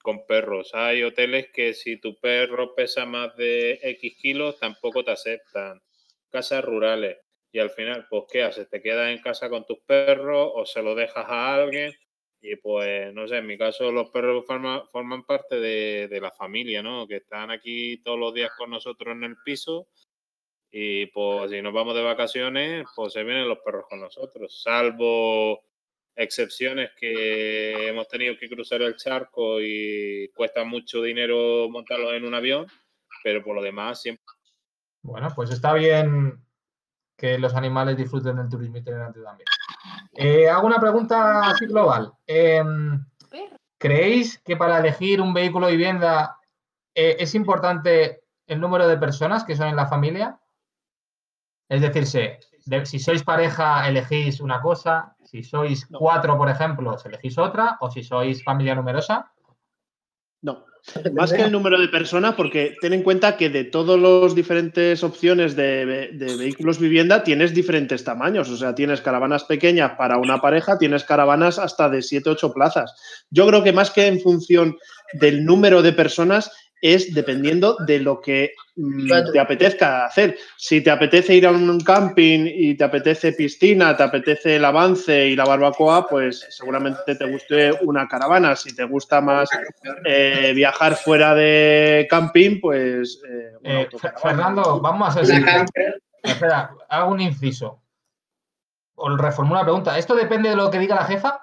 con perros. Hay hoteles que si tu perro pesa más de X kilos tampoco te aceptan. Casas rurales. Y al final, pues, ¿qué haces? ¿Te quedas en casa con tus perros o se lo dejas a alguien? Y pues, no sé, en mi caso los perros forma- forman parte de, de la familia, ¿no? Que están aquí todos los días con nosotros en el piso. Y pues si nos vamos de vacaciones, pues se vienen los perros con nosotros. Salvo excepciones que hemos tenido que cruzar el charco y cuesta mucho dinero montarlos en un avión. Pero por lo demás, siempre Bueno, pues está bien que los animales disfruten del turismo itinerante también. Eh, hago una pregunta así global. Em. ¿Creéis que para elegir un vehículo de vivienda eh, es importante el número de personas que son en la familia? Es decir, de- si sois pareja elegís una cosa, si sois cuatro, por ejemplo, os elegís otra, o si sois familia numerosa. No. Más que el número de personas, porque ten en cuenta que de todas las diferentes opciones de, de vehículos vivienda tienes diferentes tamaños. O sea, tienes caravanas pequeñas para una pareja, tienes caravanas hasta de 7, 8 plazas. Yo creo que más que en función del número de personas, es dependiendo de lo que mm, te apetezca hacer. Si te apetece ir a un camping y te apetece piscina, te apetece el avance y la barbacoa, pues seguramente te guste una caravana. Si te gusta más eh, viajar fuera de camping, pues eh, Eh. Fernando, vamos a camper. Espera, hago un inciso. Os reformulo la pregunta. ¿Esto depende de lo que diga la jefa?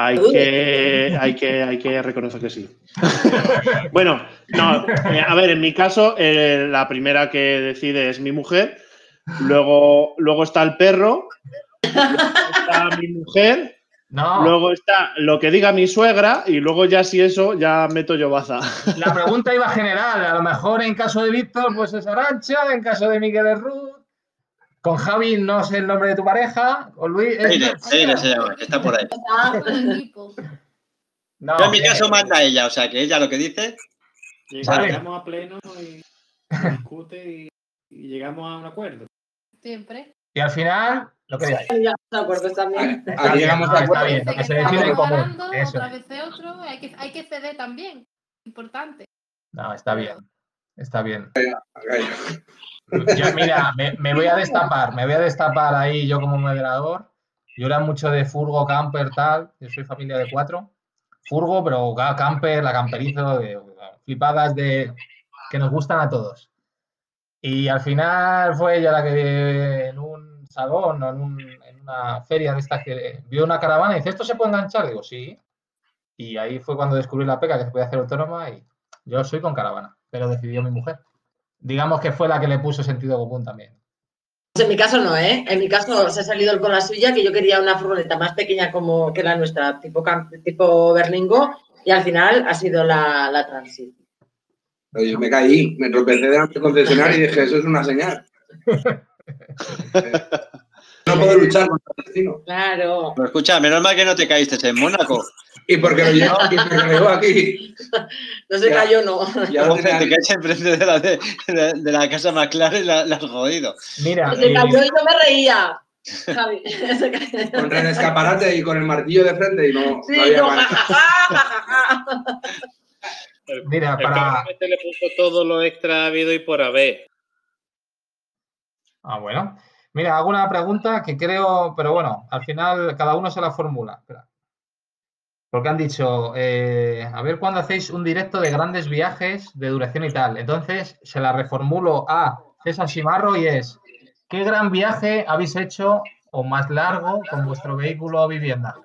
Hay que, hay que, hay que reconocer que sí. bueno, no, eh, a ver, en mi caso, eh, la primera que decide es mi mujer, luego, luego está el perro, luego está mi mujer, No. luego está lo que diga mi suegra y luego ya si eso, ya meto yo baza. La pregunta iba general. A lo mejor en caso de Víctor, pues es Arancha, en caso de Miguel es Ruth. Con Javi no sé el nombre de tu pareja. Con Luis. es- Eire, Eire se llama, que está por ahí. No, Yo en mi eh, caso manda ella, o sea que ella lo que dice. Llegamos Vale. a pleno y discute y, y llegamos a un acuerdo. Siempre. Y al final, lo que digáis. Ya, de acuerdo, bien. Ya llegamos a está bien, lo que se decide en común. Eso. otra vez otro, hay que, hay que ceder también. Importante. No, está bien. Está bien. Yo, mira, me, me voy a destapar, me voy a destapar ahí yo como moderador. Yo era mucho de furgo, camper, tal. Yo soy familia de cuatro. Furgo, pero camper, la camperizo, de, flipadas de que nos gustan a todos. Y al final fue ella la que en un salón o en, un- en una feria de estas que vio una caravana y dice, ¿esto se puede enganchar? Digo, sí. Y ahí fue cuando descubrí la peca que se puede hacer autónoma y yo soy con caravana, pero decidió mi mujer. Digamos que fue la que le puso sentido común también. Pues en mi caso no, ¿eh? En mi caso se ha salido con la suya, que yo quería una furgoneta más pequeña como que la nuestra, tipo, tipo Berlingo, y al final ha sido la, la Transit. Pero yo me caí, me tropecé delante del concesionario y dije, eso es una señal. no puedo luchar contra el destino. Claro. Pero escucha, menos mal que no te caíste en Mónaco. Y porque lo llevo aquí, porque lo llevo aquí. No se Ya. cayó, no. Ya te caes enfrente de la, de, de- de la casa McLaren y la, la has jodido. Mira, Se cayó y yo me reía. Javi. Contra el escaparate y con el martillo de frente y no, Sí, no había no. Mira, El para. le puso todo lo extra habido y por haber. Ah, bueno. Mira, hago una pregunta que creo, pero bueno, al final cada uno se la formula. Porque han dicho, eh, a ver cuándo hacéis un directo de grandes viajes de duración y tal. Entonces se la reformulo a César Simarro y es, ¿qué gran viaje habéis hecho o más largo con vuestro vehículo o vivienda?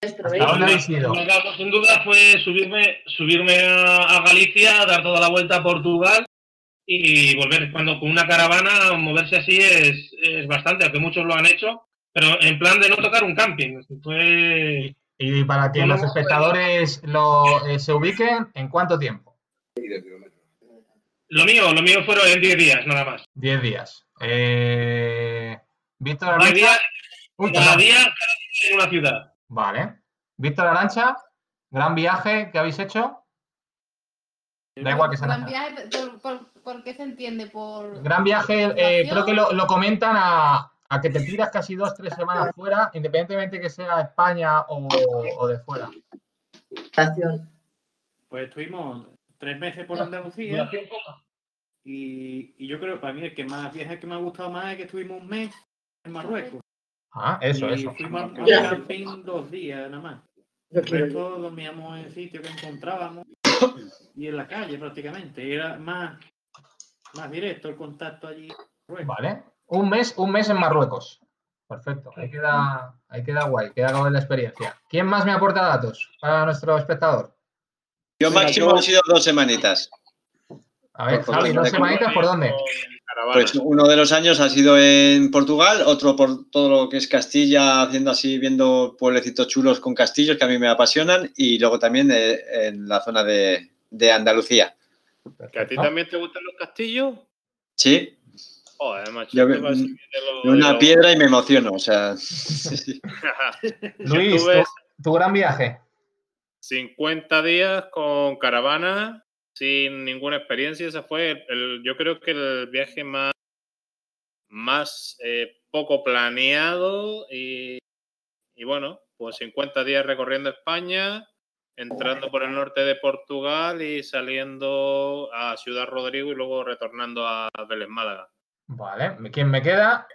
¿Hasta dónde habéis ido? Sin duda fue subirme, subirme a, a Galicia, dar toda la vuelta a Portugal y volver. Cuando con una caravana moverse así es, es bastante, aunque muchos lo han hecho, pero en plan de no tocar un camping. Fue Y para que Bueno, los espectadores lo, eh, se ubiquen, ¿en cuánto tiempo? lo mío, lo mío fueron en 10 días, nada más. 10 días. Eh, Víctor 10 Arancha. Uy, cada día, cada día en una ciudad. Vale. Víctor Arancha, gran viaje que habéis hecho. Da igual que sea Gran nacional. viaje, por, por- ¿por qué se entiende? Por Gran viaje, eh, creo que lo, lo comentan a, a que te tiras casi dos, tres semanas fuera, independientemente que sea España o, o de fuera. Pues estuvimos tres meses por Andalucía. Y, y yo creo, para mí, el que más viaje que me ha gustado más es que estuvimos un mes en Marruecos. Ah, eso, y eso. fuimos a un Gracias. camping dos días nada más. Resto dormíamos en sitios que encontrábamos y en la calle prácticamente. Era más, más directo el contacto allí. Vale. Un mes, un mes en Marruecos. Perfecto. Ahí queda, ahí queda guay, queda guay la experiencia. ¿Quién más me aporta datos para nuestro espectador? Yo máximo yo- han sido dos semanitas. A ver, Javi, dos semanitas, ¿por dónde? Pues uno de los años ha sido en Portugal, otro por todo lo que es Castilla, haciendo así, viendo pueblecitos chulos con castillos que a mí me apasionan, y luego también eh, en la zona de, de Andalucía. ¿Que a ti también te gustan los castillos? Sí, Joder, macho. Yo una lo- piedra y me emociono, o sea. Luis, tu, tu gran viaje. 50 días con caravana, sin ninguna experiencia. Ese fue, el, el- yo creo que el viaje más, más eh, poco planeado y, y bueno, pues 50 días recorriendo España, entrando por el norte de Portugal y saliendo a Ciudad Rodrigo y luego retornando a Vélez Málaga. Vale, ¿quién me queda?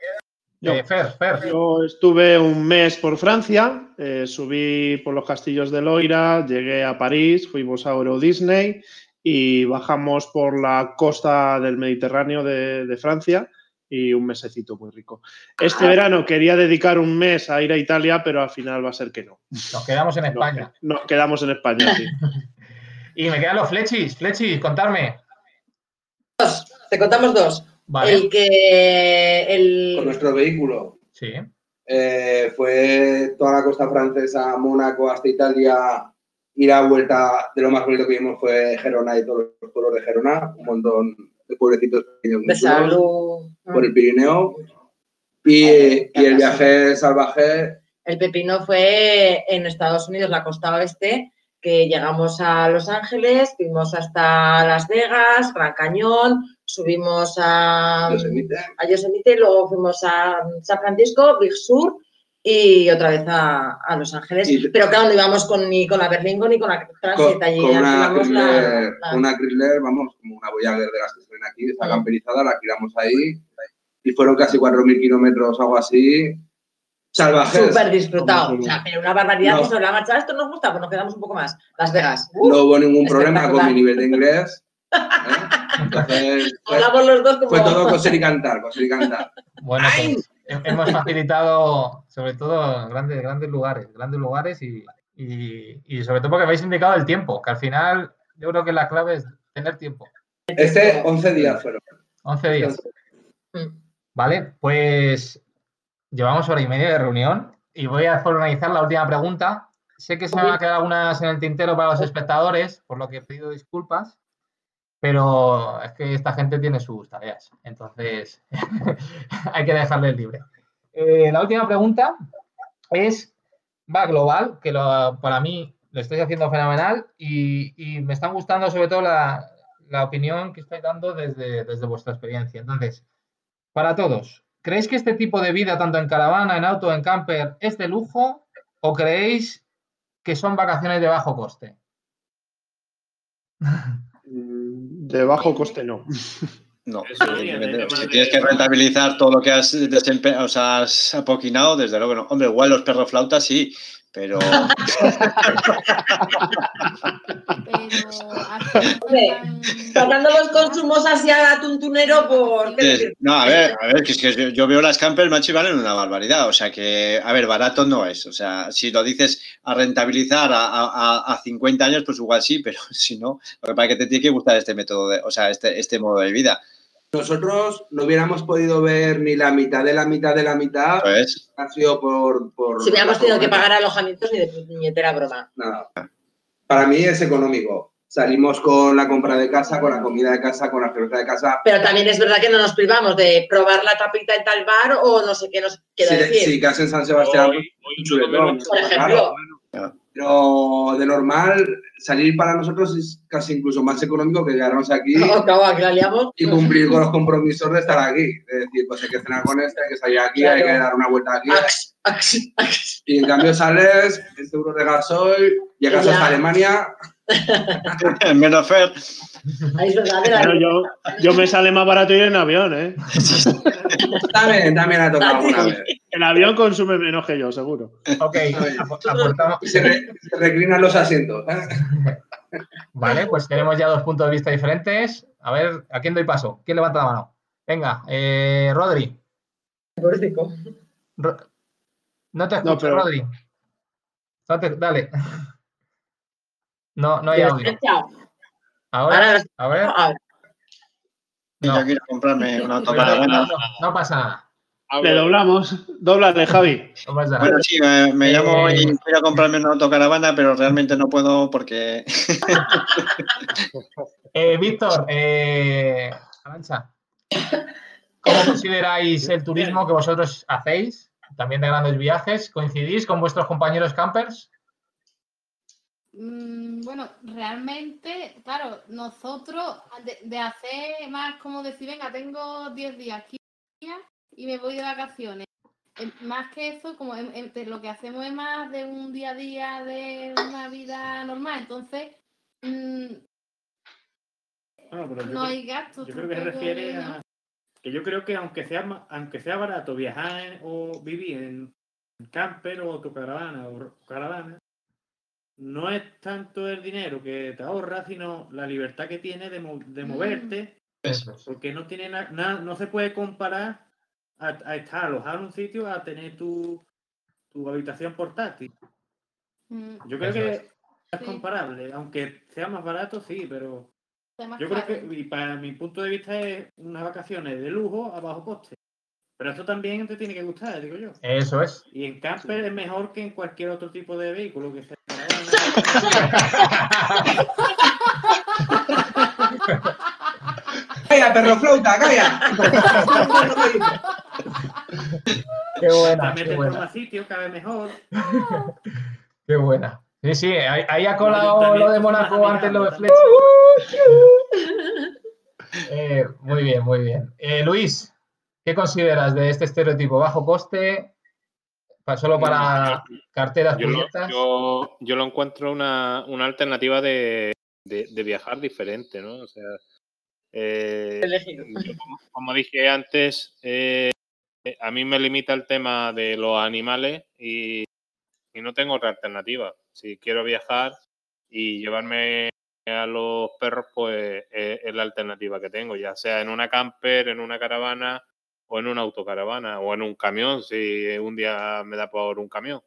Yo. Eh, Fer, Fer. Yo estuve un mes por Francia, eh, subí por los castillos de Loira, llegué a París, fuimos a Euro Disney y bajamos por la costa del Mediterráneo de, de Francia y un mesecito muy rico. Este verano quería dedicar un mes a ir a Italia, pero al final va a ser que no. Nos quedamos en España. Nos quedamos en España, sí. Y me quedan los flechis. Flechis, contarme. Te contamos dos. Vale. El que. El... Con nuestro vehículo. Sí. Eh, fue toda la costa francesa, Mónaco hasta Italia. Y la vuelta de lo más bonito que vimos fue Gerona y todos los pueblos de Gerona. Un montón de pueblecitos pequeños. Por el Pirineo. Y, y el viaje salvaje El pepino fue en Estados Unidos, la costa oeste, que llegamos a Los Ángeles, fuimos hasta Las Vegas, Gran Cañón, subimos a Yosemite. a Yosemite, luego fuimos a San Francisco, Big Sur y otra vez a, a Los Ángeles. Y- Pero claro, no íbamos con, ni con la Berlingo ni con la con, Transit. Allí con una, Chrysler, la- con una Chrysler, vamos, como una Voyager de las que se ven aquí, está camperizada, la alquilamos ahí y fueron casi 4.000 kilómetros, algo así, salvajes. Súper disfrutado. O sea, pero una barbaridad. No. que sobre la marcha, esto nos gusta, pues nos quedamos un poco más. Las Vegas. Uf, No hubo ningún problema con mi nivel de inglés. ¿eh? Entonces, fue, Hablamos los dos como... fue todo coser y cantar, coser y cantar. Bueno, pues hemos facilitado sobre todo grandes, grandes lugares, grandes lugares y, y- y sobre todo porque habéis indicado el tiempo, que al final yo creo que la clave es tener tiempo. Este, 11 días fueron. 11 días. Vale, pues llevamos hora y media de reunión y voy a organizar la última pregunta. Sé que se me van a quedar algunas en el tintero para los espectadores, por lo que he pedido disculpas, pero es que esta gente tiene sus tareas, entonces hay que dejarles libre. Eh, la última pregunta es, va global, que para mí lo estoy haciendo fenomenal y, y me están gustando sobre todo la, la opinión que estáis dando desde, desde vuestra experiencia. Entonces, para todos, ¿creéis que este tipo de vida, tanto en caravana, en auto, en camper, es de lujo o creéis que son vacaciones de bajo coste? De bajo coste no. No, si tienes que rentabilizar todo lo que has desempe o sea, has apoquinado, desde luego no. Hombre, igual los perros flautas sí, pero Hombre, Sacando los consumos hacia tuntunero por... no, a ver, a ver, que es que yo, yo veo las camper macho y valen una barbaridad. O sea que, a ver, barato no es. O sea, si lo dices a rentabilizar a, a- a 50 años, pues igual sí, pero si no, lo que pasa es que te tiene que gustar este método, de, o sea, este, este modo de vida. Nosotros no hubiéramos podido ver ni la mitad de la mitad de la mitad. Pues, Ha sido por. por Si hubiéramos tenido que pagar alojamientos ni de puñetera broma. Nada. Para mí es económico. Salimos con la compra de casa, con la comida de casa, con la cerveza de casa. Pero también es verdad que no nos privamos de probar la tapita en tal bar o no sé qué nos quiere Si, decir. en San Sebastián, pues, un chuletón, Por ejemplo. claro. Pero de normal, salir para nosotros es casi incluso más económico que quedarnos aquí No, claro, y cumplir con los compromisos de estar aquí. Es decir, pues hay que cenar con este, hay que salir aquí, hay que dar una vuelta aquí. Ax, ax, ax. Y en cambio sales, 10 euros de gasoil, llegas hasta Alemania. menos Fer. Yo, yo me sale más barato ir en avión, ¿eh? También, también ha tocado vez. El avión consume menos que yo, seguro. Ok, apo- aportamos- se, re- se reclinan los asientos. Vale, pues tenemos ya dos puntos de vista diferentes. A ver, ¿a quién doy paso? ¿Quién levanta la mano? Venga, eh, Rodri. Ro- no te escucho, No, pero- Rodri. Dale. No, no hay audio. Ahora, a ver. No. Yo quiero comprarme una No, autocaravana. no, no pasa nada. Le doblamos. Dóblale, Javi. No pasa nada. Bueno, sí, me, me llamo Eh, y quiero comprarme una autocaravana, pero realmente no puedo porque Eh, Víctor, eh, ¿cómo consideráis el turismo que vosotros hacéis? También de grandes viajes. ¿Coincidís con vuestros compañeros campers? Mm, bueno, realmente, claro, nosotros de, de hacer más como decir, venga, tengo 10 días, 15 días y me voy de vacaciones. Más que eso, como de lo que hacemos es más de un día a día, de una vida normal, entonces mm, Bueno, pero no creo- hay gastos. Yo creo que se refiere ¿no? a que yo creo que aunque sea aunque sea barato viajar en- o vivir en camper o autocaravana o caravana, no es tanto el dinero que te ahorras, sino la libertad que tienes de, mo- de Mm. moverte, Eso es. porque no tiene na- na- no se puede comparar a, a estar alojado en un sitio a tener tu, tu habitación portátil. Mm, Yo creo Eso que es. es Sí. comparable, aunque sea más barato, sí, pero yo creo que, y para mi punto de vista, es unas vacaciones de lujo a bajo coste. Pero eso también te tiene que gustar, digo yo. Eso es. Y en camper es mejor que en cualquier otro tipo de vehículo que sea. ¡Calla, perro flauta, calla! Qué buena, qué buena. más sitios, cabe mejor. Qué buena. Sí, sí, ahí, ahí ha colado lo de Mónaco antes lo de amigables Fletch. Eh, muy bien, muy bien. Eh, Luis, ¿qué consideras de este estereotipo? ¿Bajo coste? ¿Solo para carteras Yo lo, yo- yo lo encuentro una, una alternativa de, de- de viajar diferente, ¿no? O sea, eh, Elegido. yo como, como dije antes, eh, a mí me limita el tema de los animales y, y no tengo otra alternativa. Si quiero viajar y llevarme a los perros, pues eh, es la alternativa que tengo, ya sea en una camper, en una caravana o en una autocaravana o en un camión, si un día me da por un camión.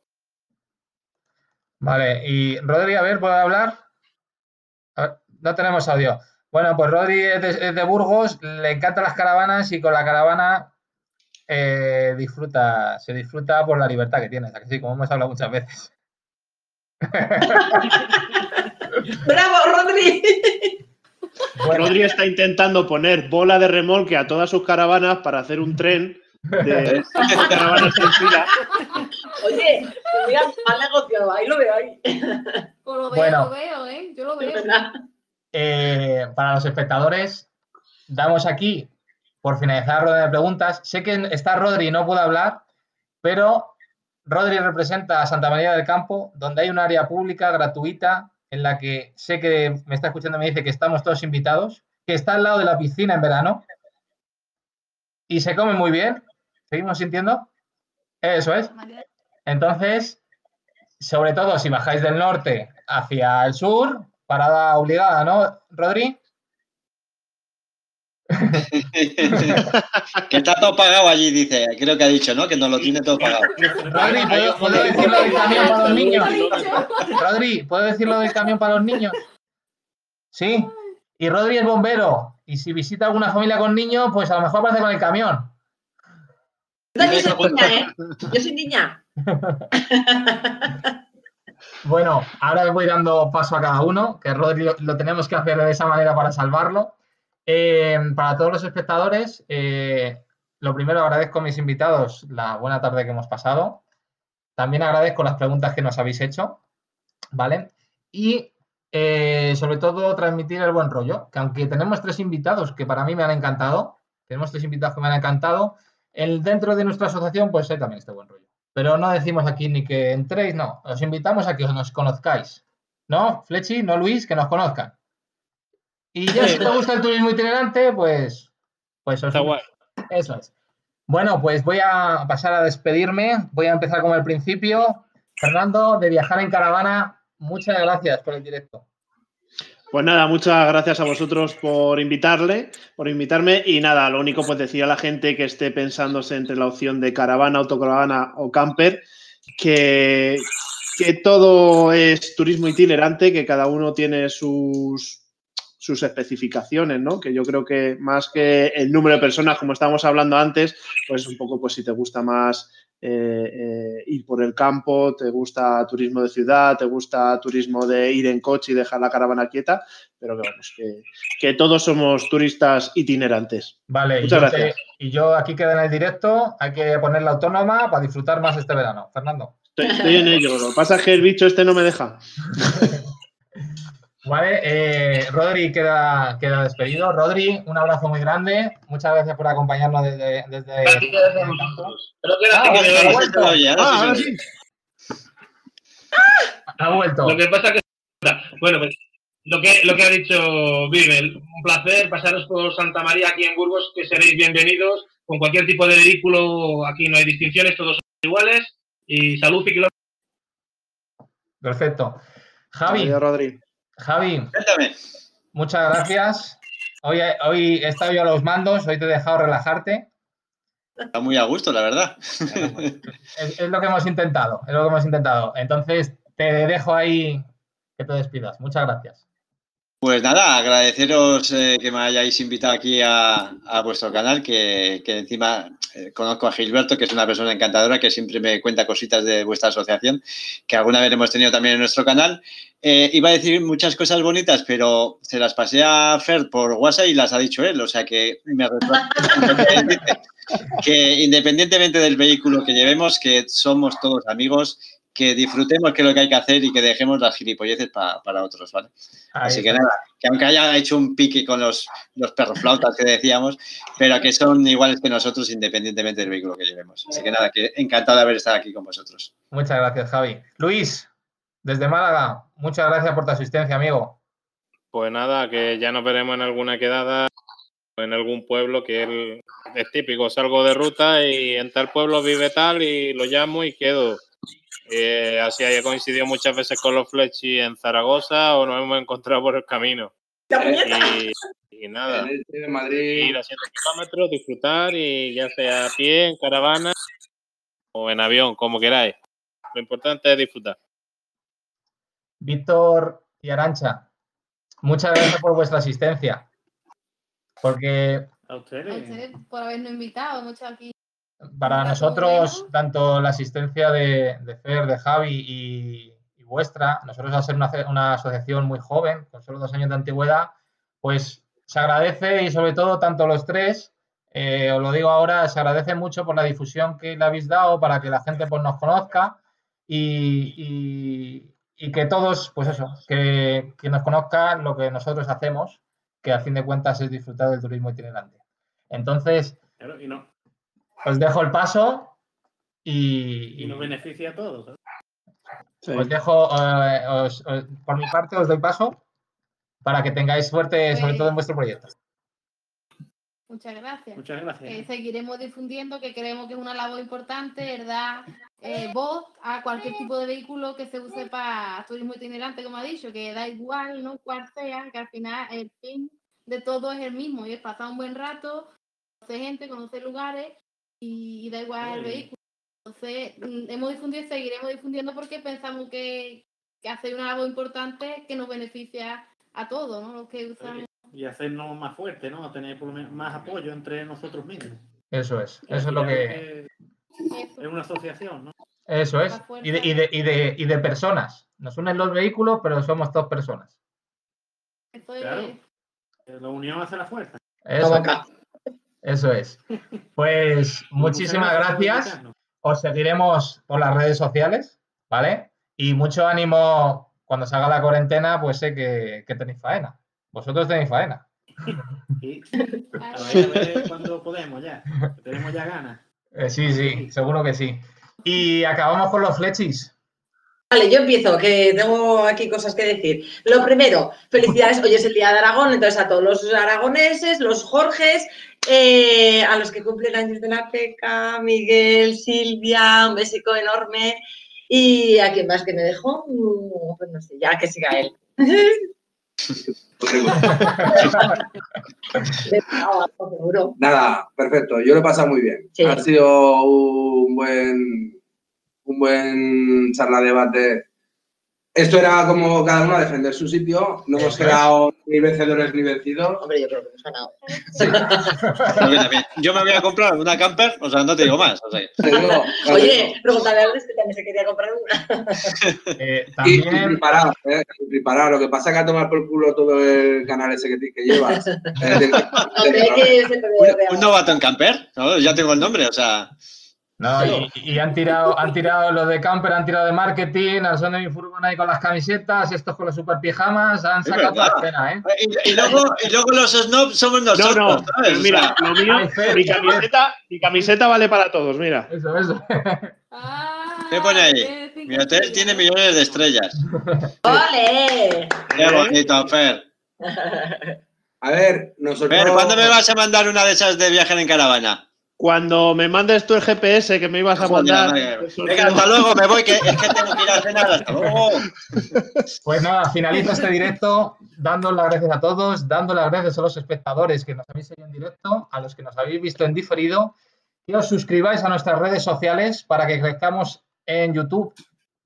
Vale, y Rodri, a ver, ¿puede hablar? A ver, no tenemos audio. Bueno, pues Rodri es de, es de Burgos, le encantan las caravanas y con la caravana eh, disfruta, se disfruta por la libertad que tienes, ¿a que sí, como hemos hablado muchas veces. ¡Bravo, Rodri! Bueno, Rodri está intentando poner bola de remolque a todas sus caravanas para hacer un tren de caravanas en fila. Oye, pues mira, mal negociado, ahí lo veo ahí. Pues lo veo, Bueno. lo veo, ¿eh? Yo lo veo. eh, para los espectadores, damos aquí, por finalizar la rueda de preguntas. Sé que está Rodri y no puede hablar, pero Rodri representa a Santa María del Campo, donde hay un área pública gratuita en la que sé que me está escuchando me dice que estamos todos invitados, que está al lado de la piscina en verano y se come muy bien. ¿Seguimos sintiendo? Eso es. Entonces, sobre todo si bajáis del norte hacia el sur, parada obligada, ¿no, Rodri? que está todo pagado allí, dice. Creo que ha dicho, ¿no? Que nos lo tiene todo pagado. Rodri, ¿puedo, puedo decir lo del camión para los niños? Rodri, ¿puedo decir lo del camión para los niños? Sí. Y Rodri es bombero. Y si visita alguna familia con niños, pues a lo mejor aparece con el camión. Yo también soy niña, ¿eh? Yo soy niña. Bueno, ahora voy dando paso a cada uno, que Rodri lo, lo tenemos que hacer de esa manera para salvarlo. Eh, para todos los espectadores, eh, lo primero agradezco a mis invitados la buena tarde que hemos pasado. También agradezco las preguntas que nos habéis hecho, ¿vale? Y eh, sobre todo transmitir el buen rollo, que aunque tenemos tres invitados que para mí me han encantado, tenemos tres invitados que me han encantado, el, dentro de nuestra asociación pues hay también este buen rollo. Pero no decimos aquí ni que entréis, no, os invitamos a que nos conozcáis. ¿No, Flechi? ¿No, Luis? Que nos conozcan. Y ya si te gusta el turismo itinerante, pues, pues os Está guay. eso es. Bueno, pues voy a pasar a despedirme. Voy a empezar como al principio. Fernando, de viajar en caravana, muchas gracias por el directo. Pues nada, muchas gracias a vosotros por invitarle, por invitarme. Y nada, lo único pues decir a la gente que esté pensándose entre la opción de caravana, autocaravana o camper, que, que todo es turismo itinerante, que cada uno tiene sus, sus especificaciones, ¿no? Que yo creo que más que el número de personas, como estábamos hablando antes, pues un poco, pues si te gusta más eh, eh, ir por el campo, te gusta turismo de ciudad, te gusta turismo de ir en coche y dejar la caravana quieta, pero que vamos, que, que todos somos turistas itinerantes. Vale, y Muchas yo, te- gracias. y yo aquí queda en el directo, hay que ponerla autónoma para disfrutar más este verano. Fernando. Estoy, estoy en ello. Lo que pasa es que el bicho este no me deja. Vale, eh, Rodri queda, queda despedido. Rodri, un abrazo muy grande. Muchas gracias por acompañarnos desde. desde que la Ah, vuelto. Sí Ah, ahora sí. Ha vuelto. Lo que pasa que bueno, pues lo que lo que ha dicho Vivel, un placer pasaros por Santa María aquí en Burgos, que seréis bienvenidos con cualquier tipo de vehículo, aquí no hay distinciones, todos son iguales y salud y kilómetros. Perfecto. Javi, Adiós, Rodri. Javi, Cuéntame. muchas gracias. Hoy, hoy he estado yo a los mandos, hoy te he dejado relajarte. Está muy a gusto, la verdad. Es, es lo que hemos intentado, es lo que hemos intentado. Entonces, te dejo ahí que te despidas. Muchas gracias. Pues nada, agradeceros eh, que me hayáis invitado aquí a, a vuestro canal, que, que encima eh, conozco a Gilberto, que es una persona encantadora, que siempre me cuenta cositas de vuestra asociación, que alguna vez hemos tenido también en nuestro canal. Eh, iba a decir muchas cosas bonitas, pero se las pasé a Fer por WhatsApp y las ha dicho él, o sea que me que independientemente del vehículo que llevemos, que somos todos amigos, que disfrutemos que es lo que hay que hacer y que dejemos las gilipolleces pa- para otros, ¿vale? Ahí Así que está. nada, que aunque haya hecho un pique con los, los perros flautas que decíamos, pero que son iguales que nosotros independientemente del vehículo que llevemos. Así que nada, que encantado de haber estado aquí con vosotros. Muchas gracias, Javi. Luis, desde Málaga, muchas gracias por tu asistencia, amigo. Pues nada, que ya nos veremos en alguna quedada o en algún pueblo que él es típico. Salgo de ruta y en tal pueblo vive tal y lo llamo y quedo. Eh, así haya coincidido muchas veces con los Flechi en Zaragoza o nos hemos encontrado por el camino. Y, y nada, Madrid. ir a 100 kilómetros, disfrutar y ya sea a pie, en caravana o en avión, como queráis. Lo importante es disfrutar. Víctor y Arancha, muchas gracias por vuestra asistencia. Porque A A ustedes. ustedes por habernos invitado. Hecho aquí. Para nosotros, tanto la asistencia de, de Fer, de Javi y, y vuestra, nosotros al ser una, una asociación muy joven, con solo dos años de antigüedad, pues se agradece y sobre todo tanto los tres, eh, os lo digo ahora, se agradece mucho por la difusión que le habéis dado para que la gente pues, nos conozca y, y- y que todos, pues eso, que, que nos conozcan lo que nosotros hacemos, que a fin de cuentas es disfrutar del turismo itinerante. Entonces, Claro, y, no, os dejo el paso y, y nos beneficia a todos. Sí. os dejo, eh, os- os- por mi parte os doy paso para que tengáis suerte, sobre Pues- todo en vuestro proyecto. Muchas gracias. Muchas gracias. Eh, seguiremos difundiendo que creemos que es una labor importante, ¿verdad? Eh, voz a cualquier tipo de vehículo que se use para turismo itinerante, como ha dicho, que da igual, ¿no? Cuál sea, que al final el fin de todo es el mismo y es pasar un buen rato, conocer gente, conocer lugares y, y da igual el Sí. vehículo. Entonces, mm, hemos difundido y seguiremos difundiendo porque pensamos que, que hace una labor importante que nos beneficia a todos, ¿no? Los que usan. Y hacernos más fuertes, ¿no? Tener por lo menos más apoyo entre nosotros mismos. Eso es, al eso es lo que. Es una asociación, ¿no? eso es. Y de, y de, y de, y de personas. Nos unen los vehículos, pero somos dos personas. Claro. La unión hace la fuerza. Eso. Eso es. Pues muchísimas gracias. Os seguiremos por las redes sociales, ¿vale? Y mucho ánimo cuando se haga la cuarentena, pues sé que, que tenéis faena. Vosotros tenéis faena. Sí. A ver, a ver cuándo podemos ya. que Tenemos ya ganas. Eh, sí, sí, seguro que sí. Y acabamos con los flechis. Vale, yo empiezo, que tengo aquí cosas que decir. Lo primero, felicidades, hoy es el Día de Aragón, entonces a todos los aragoneses, los Jorges, eh, a los que cumplen años de la PECA, Miguel, Silvia, un besico enorme. ¿Y a quién más que me dejó? Mm, Pues no sé, ya que siga él. Nada, perfecto. Yo lo he pasado muy bien. Sí. Ha sido un buen, un buen charla debate Esto era como cada uno a defender su sitio. No hemos quedado ni vencedores ni vencidos. Hombre, yo creo que hemos ganado. Yo también. Yo me voy a comprar una camper, o sea, no te digo más. o sea, Te digo, Oye, pregúntale a Alex que también se quería comprar una. Eh, Y, y preparado, ¿eh? Y preparado. Lo que pasa es que a tomar por culo todo el canal ese que, que llevas. Eh, del- un, un novato en camper, ¿no? Ya tengo el nombre, o sea. No, y, y han tirado, han tirado los de camper, han tirado de marketing, al son de mi furgón ahí con las camisetas, estos con los super pijamas, han sacado toda la escena, ¿eh? Y, y luego, y luego los snobs somos No, nosotros, no. ¿sabes? pues O mira, lo mío, mi camiseta, mi camiseta vale para todos, mira. Eso, eso. ¿Qué pone ahí? Mi hotel tiene millones de estrellas. ¡Ole! Qué bonito, Fer. A ver, nosotros. Fer, ¿cuándo me vas a mandar una de esas de viaje en caravana? Cuando me mandes tú el GPS que me ibas a mandar. pues, Venga, hasta luego, me voy, que es que tengo que ir a cenar. Hasta luego. Pues nada, finalizo este directo dando las gracias a todos, dando las gracias a los espectadores que nos habéis seguido en directo, a los que nos habéis visto en diferido, que os suscribáis a nuestras redes sociales para que crezcamos en YouTube.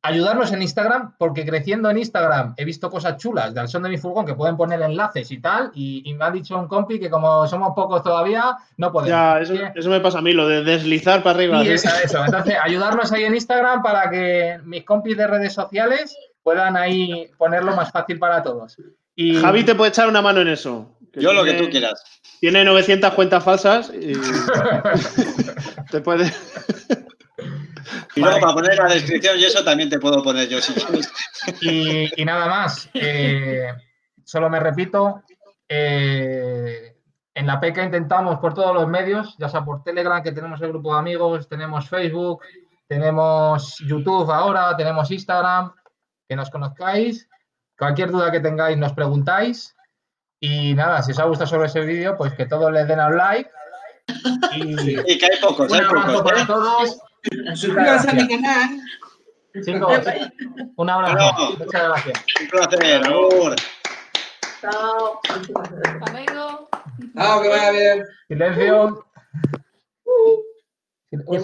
Ayudarnos en Instagram, porque creciendo en Instagram he visto cosas chulas del son de mi furgón que pueden poner enlaces y tal, y, y me ha dicho un compi que como somos pocos todavía, no podemos. Ya, eso, me pasa a mí, lo de deslizar para arriba. y ¿sí? eso, eso. Entonces, ayudarnos ahí en Instagram para que mis compis de redes sociales puedan ahí ponerlo más fácil para todos. Y Javi te puede echar una mano en eso. Yo lo que tú quieras. Tiene 900 cuentas falsas y te puede. Y luego para poner la descripción y eso también te puedo poner yo si quieres. y, y nada más. eh, solo me repito. eh, en la PECA intentamos por todos los medios, ya sea por Telegram, que tenemos el grupo de amigos, tenemos Facebook, tenemos YouTube ahora, tenemos Instagram, que nos conozcáis. Cualquier duda que tengáis nos preguntáis. Y nada, si os ha gustado sobre ese vídeo, pues que todos le den al like. Y Y que hay pocos, un hay abrazo pocos. para ¿eh? todos. Suscríbanse a mi canal. Chicos, un abrazo. Muchas gracias. Un placer, amor. Chao. Hasta luego. Chao, que vaya bien. Silencio. Y hemos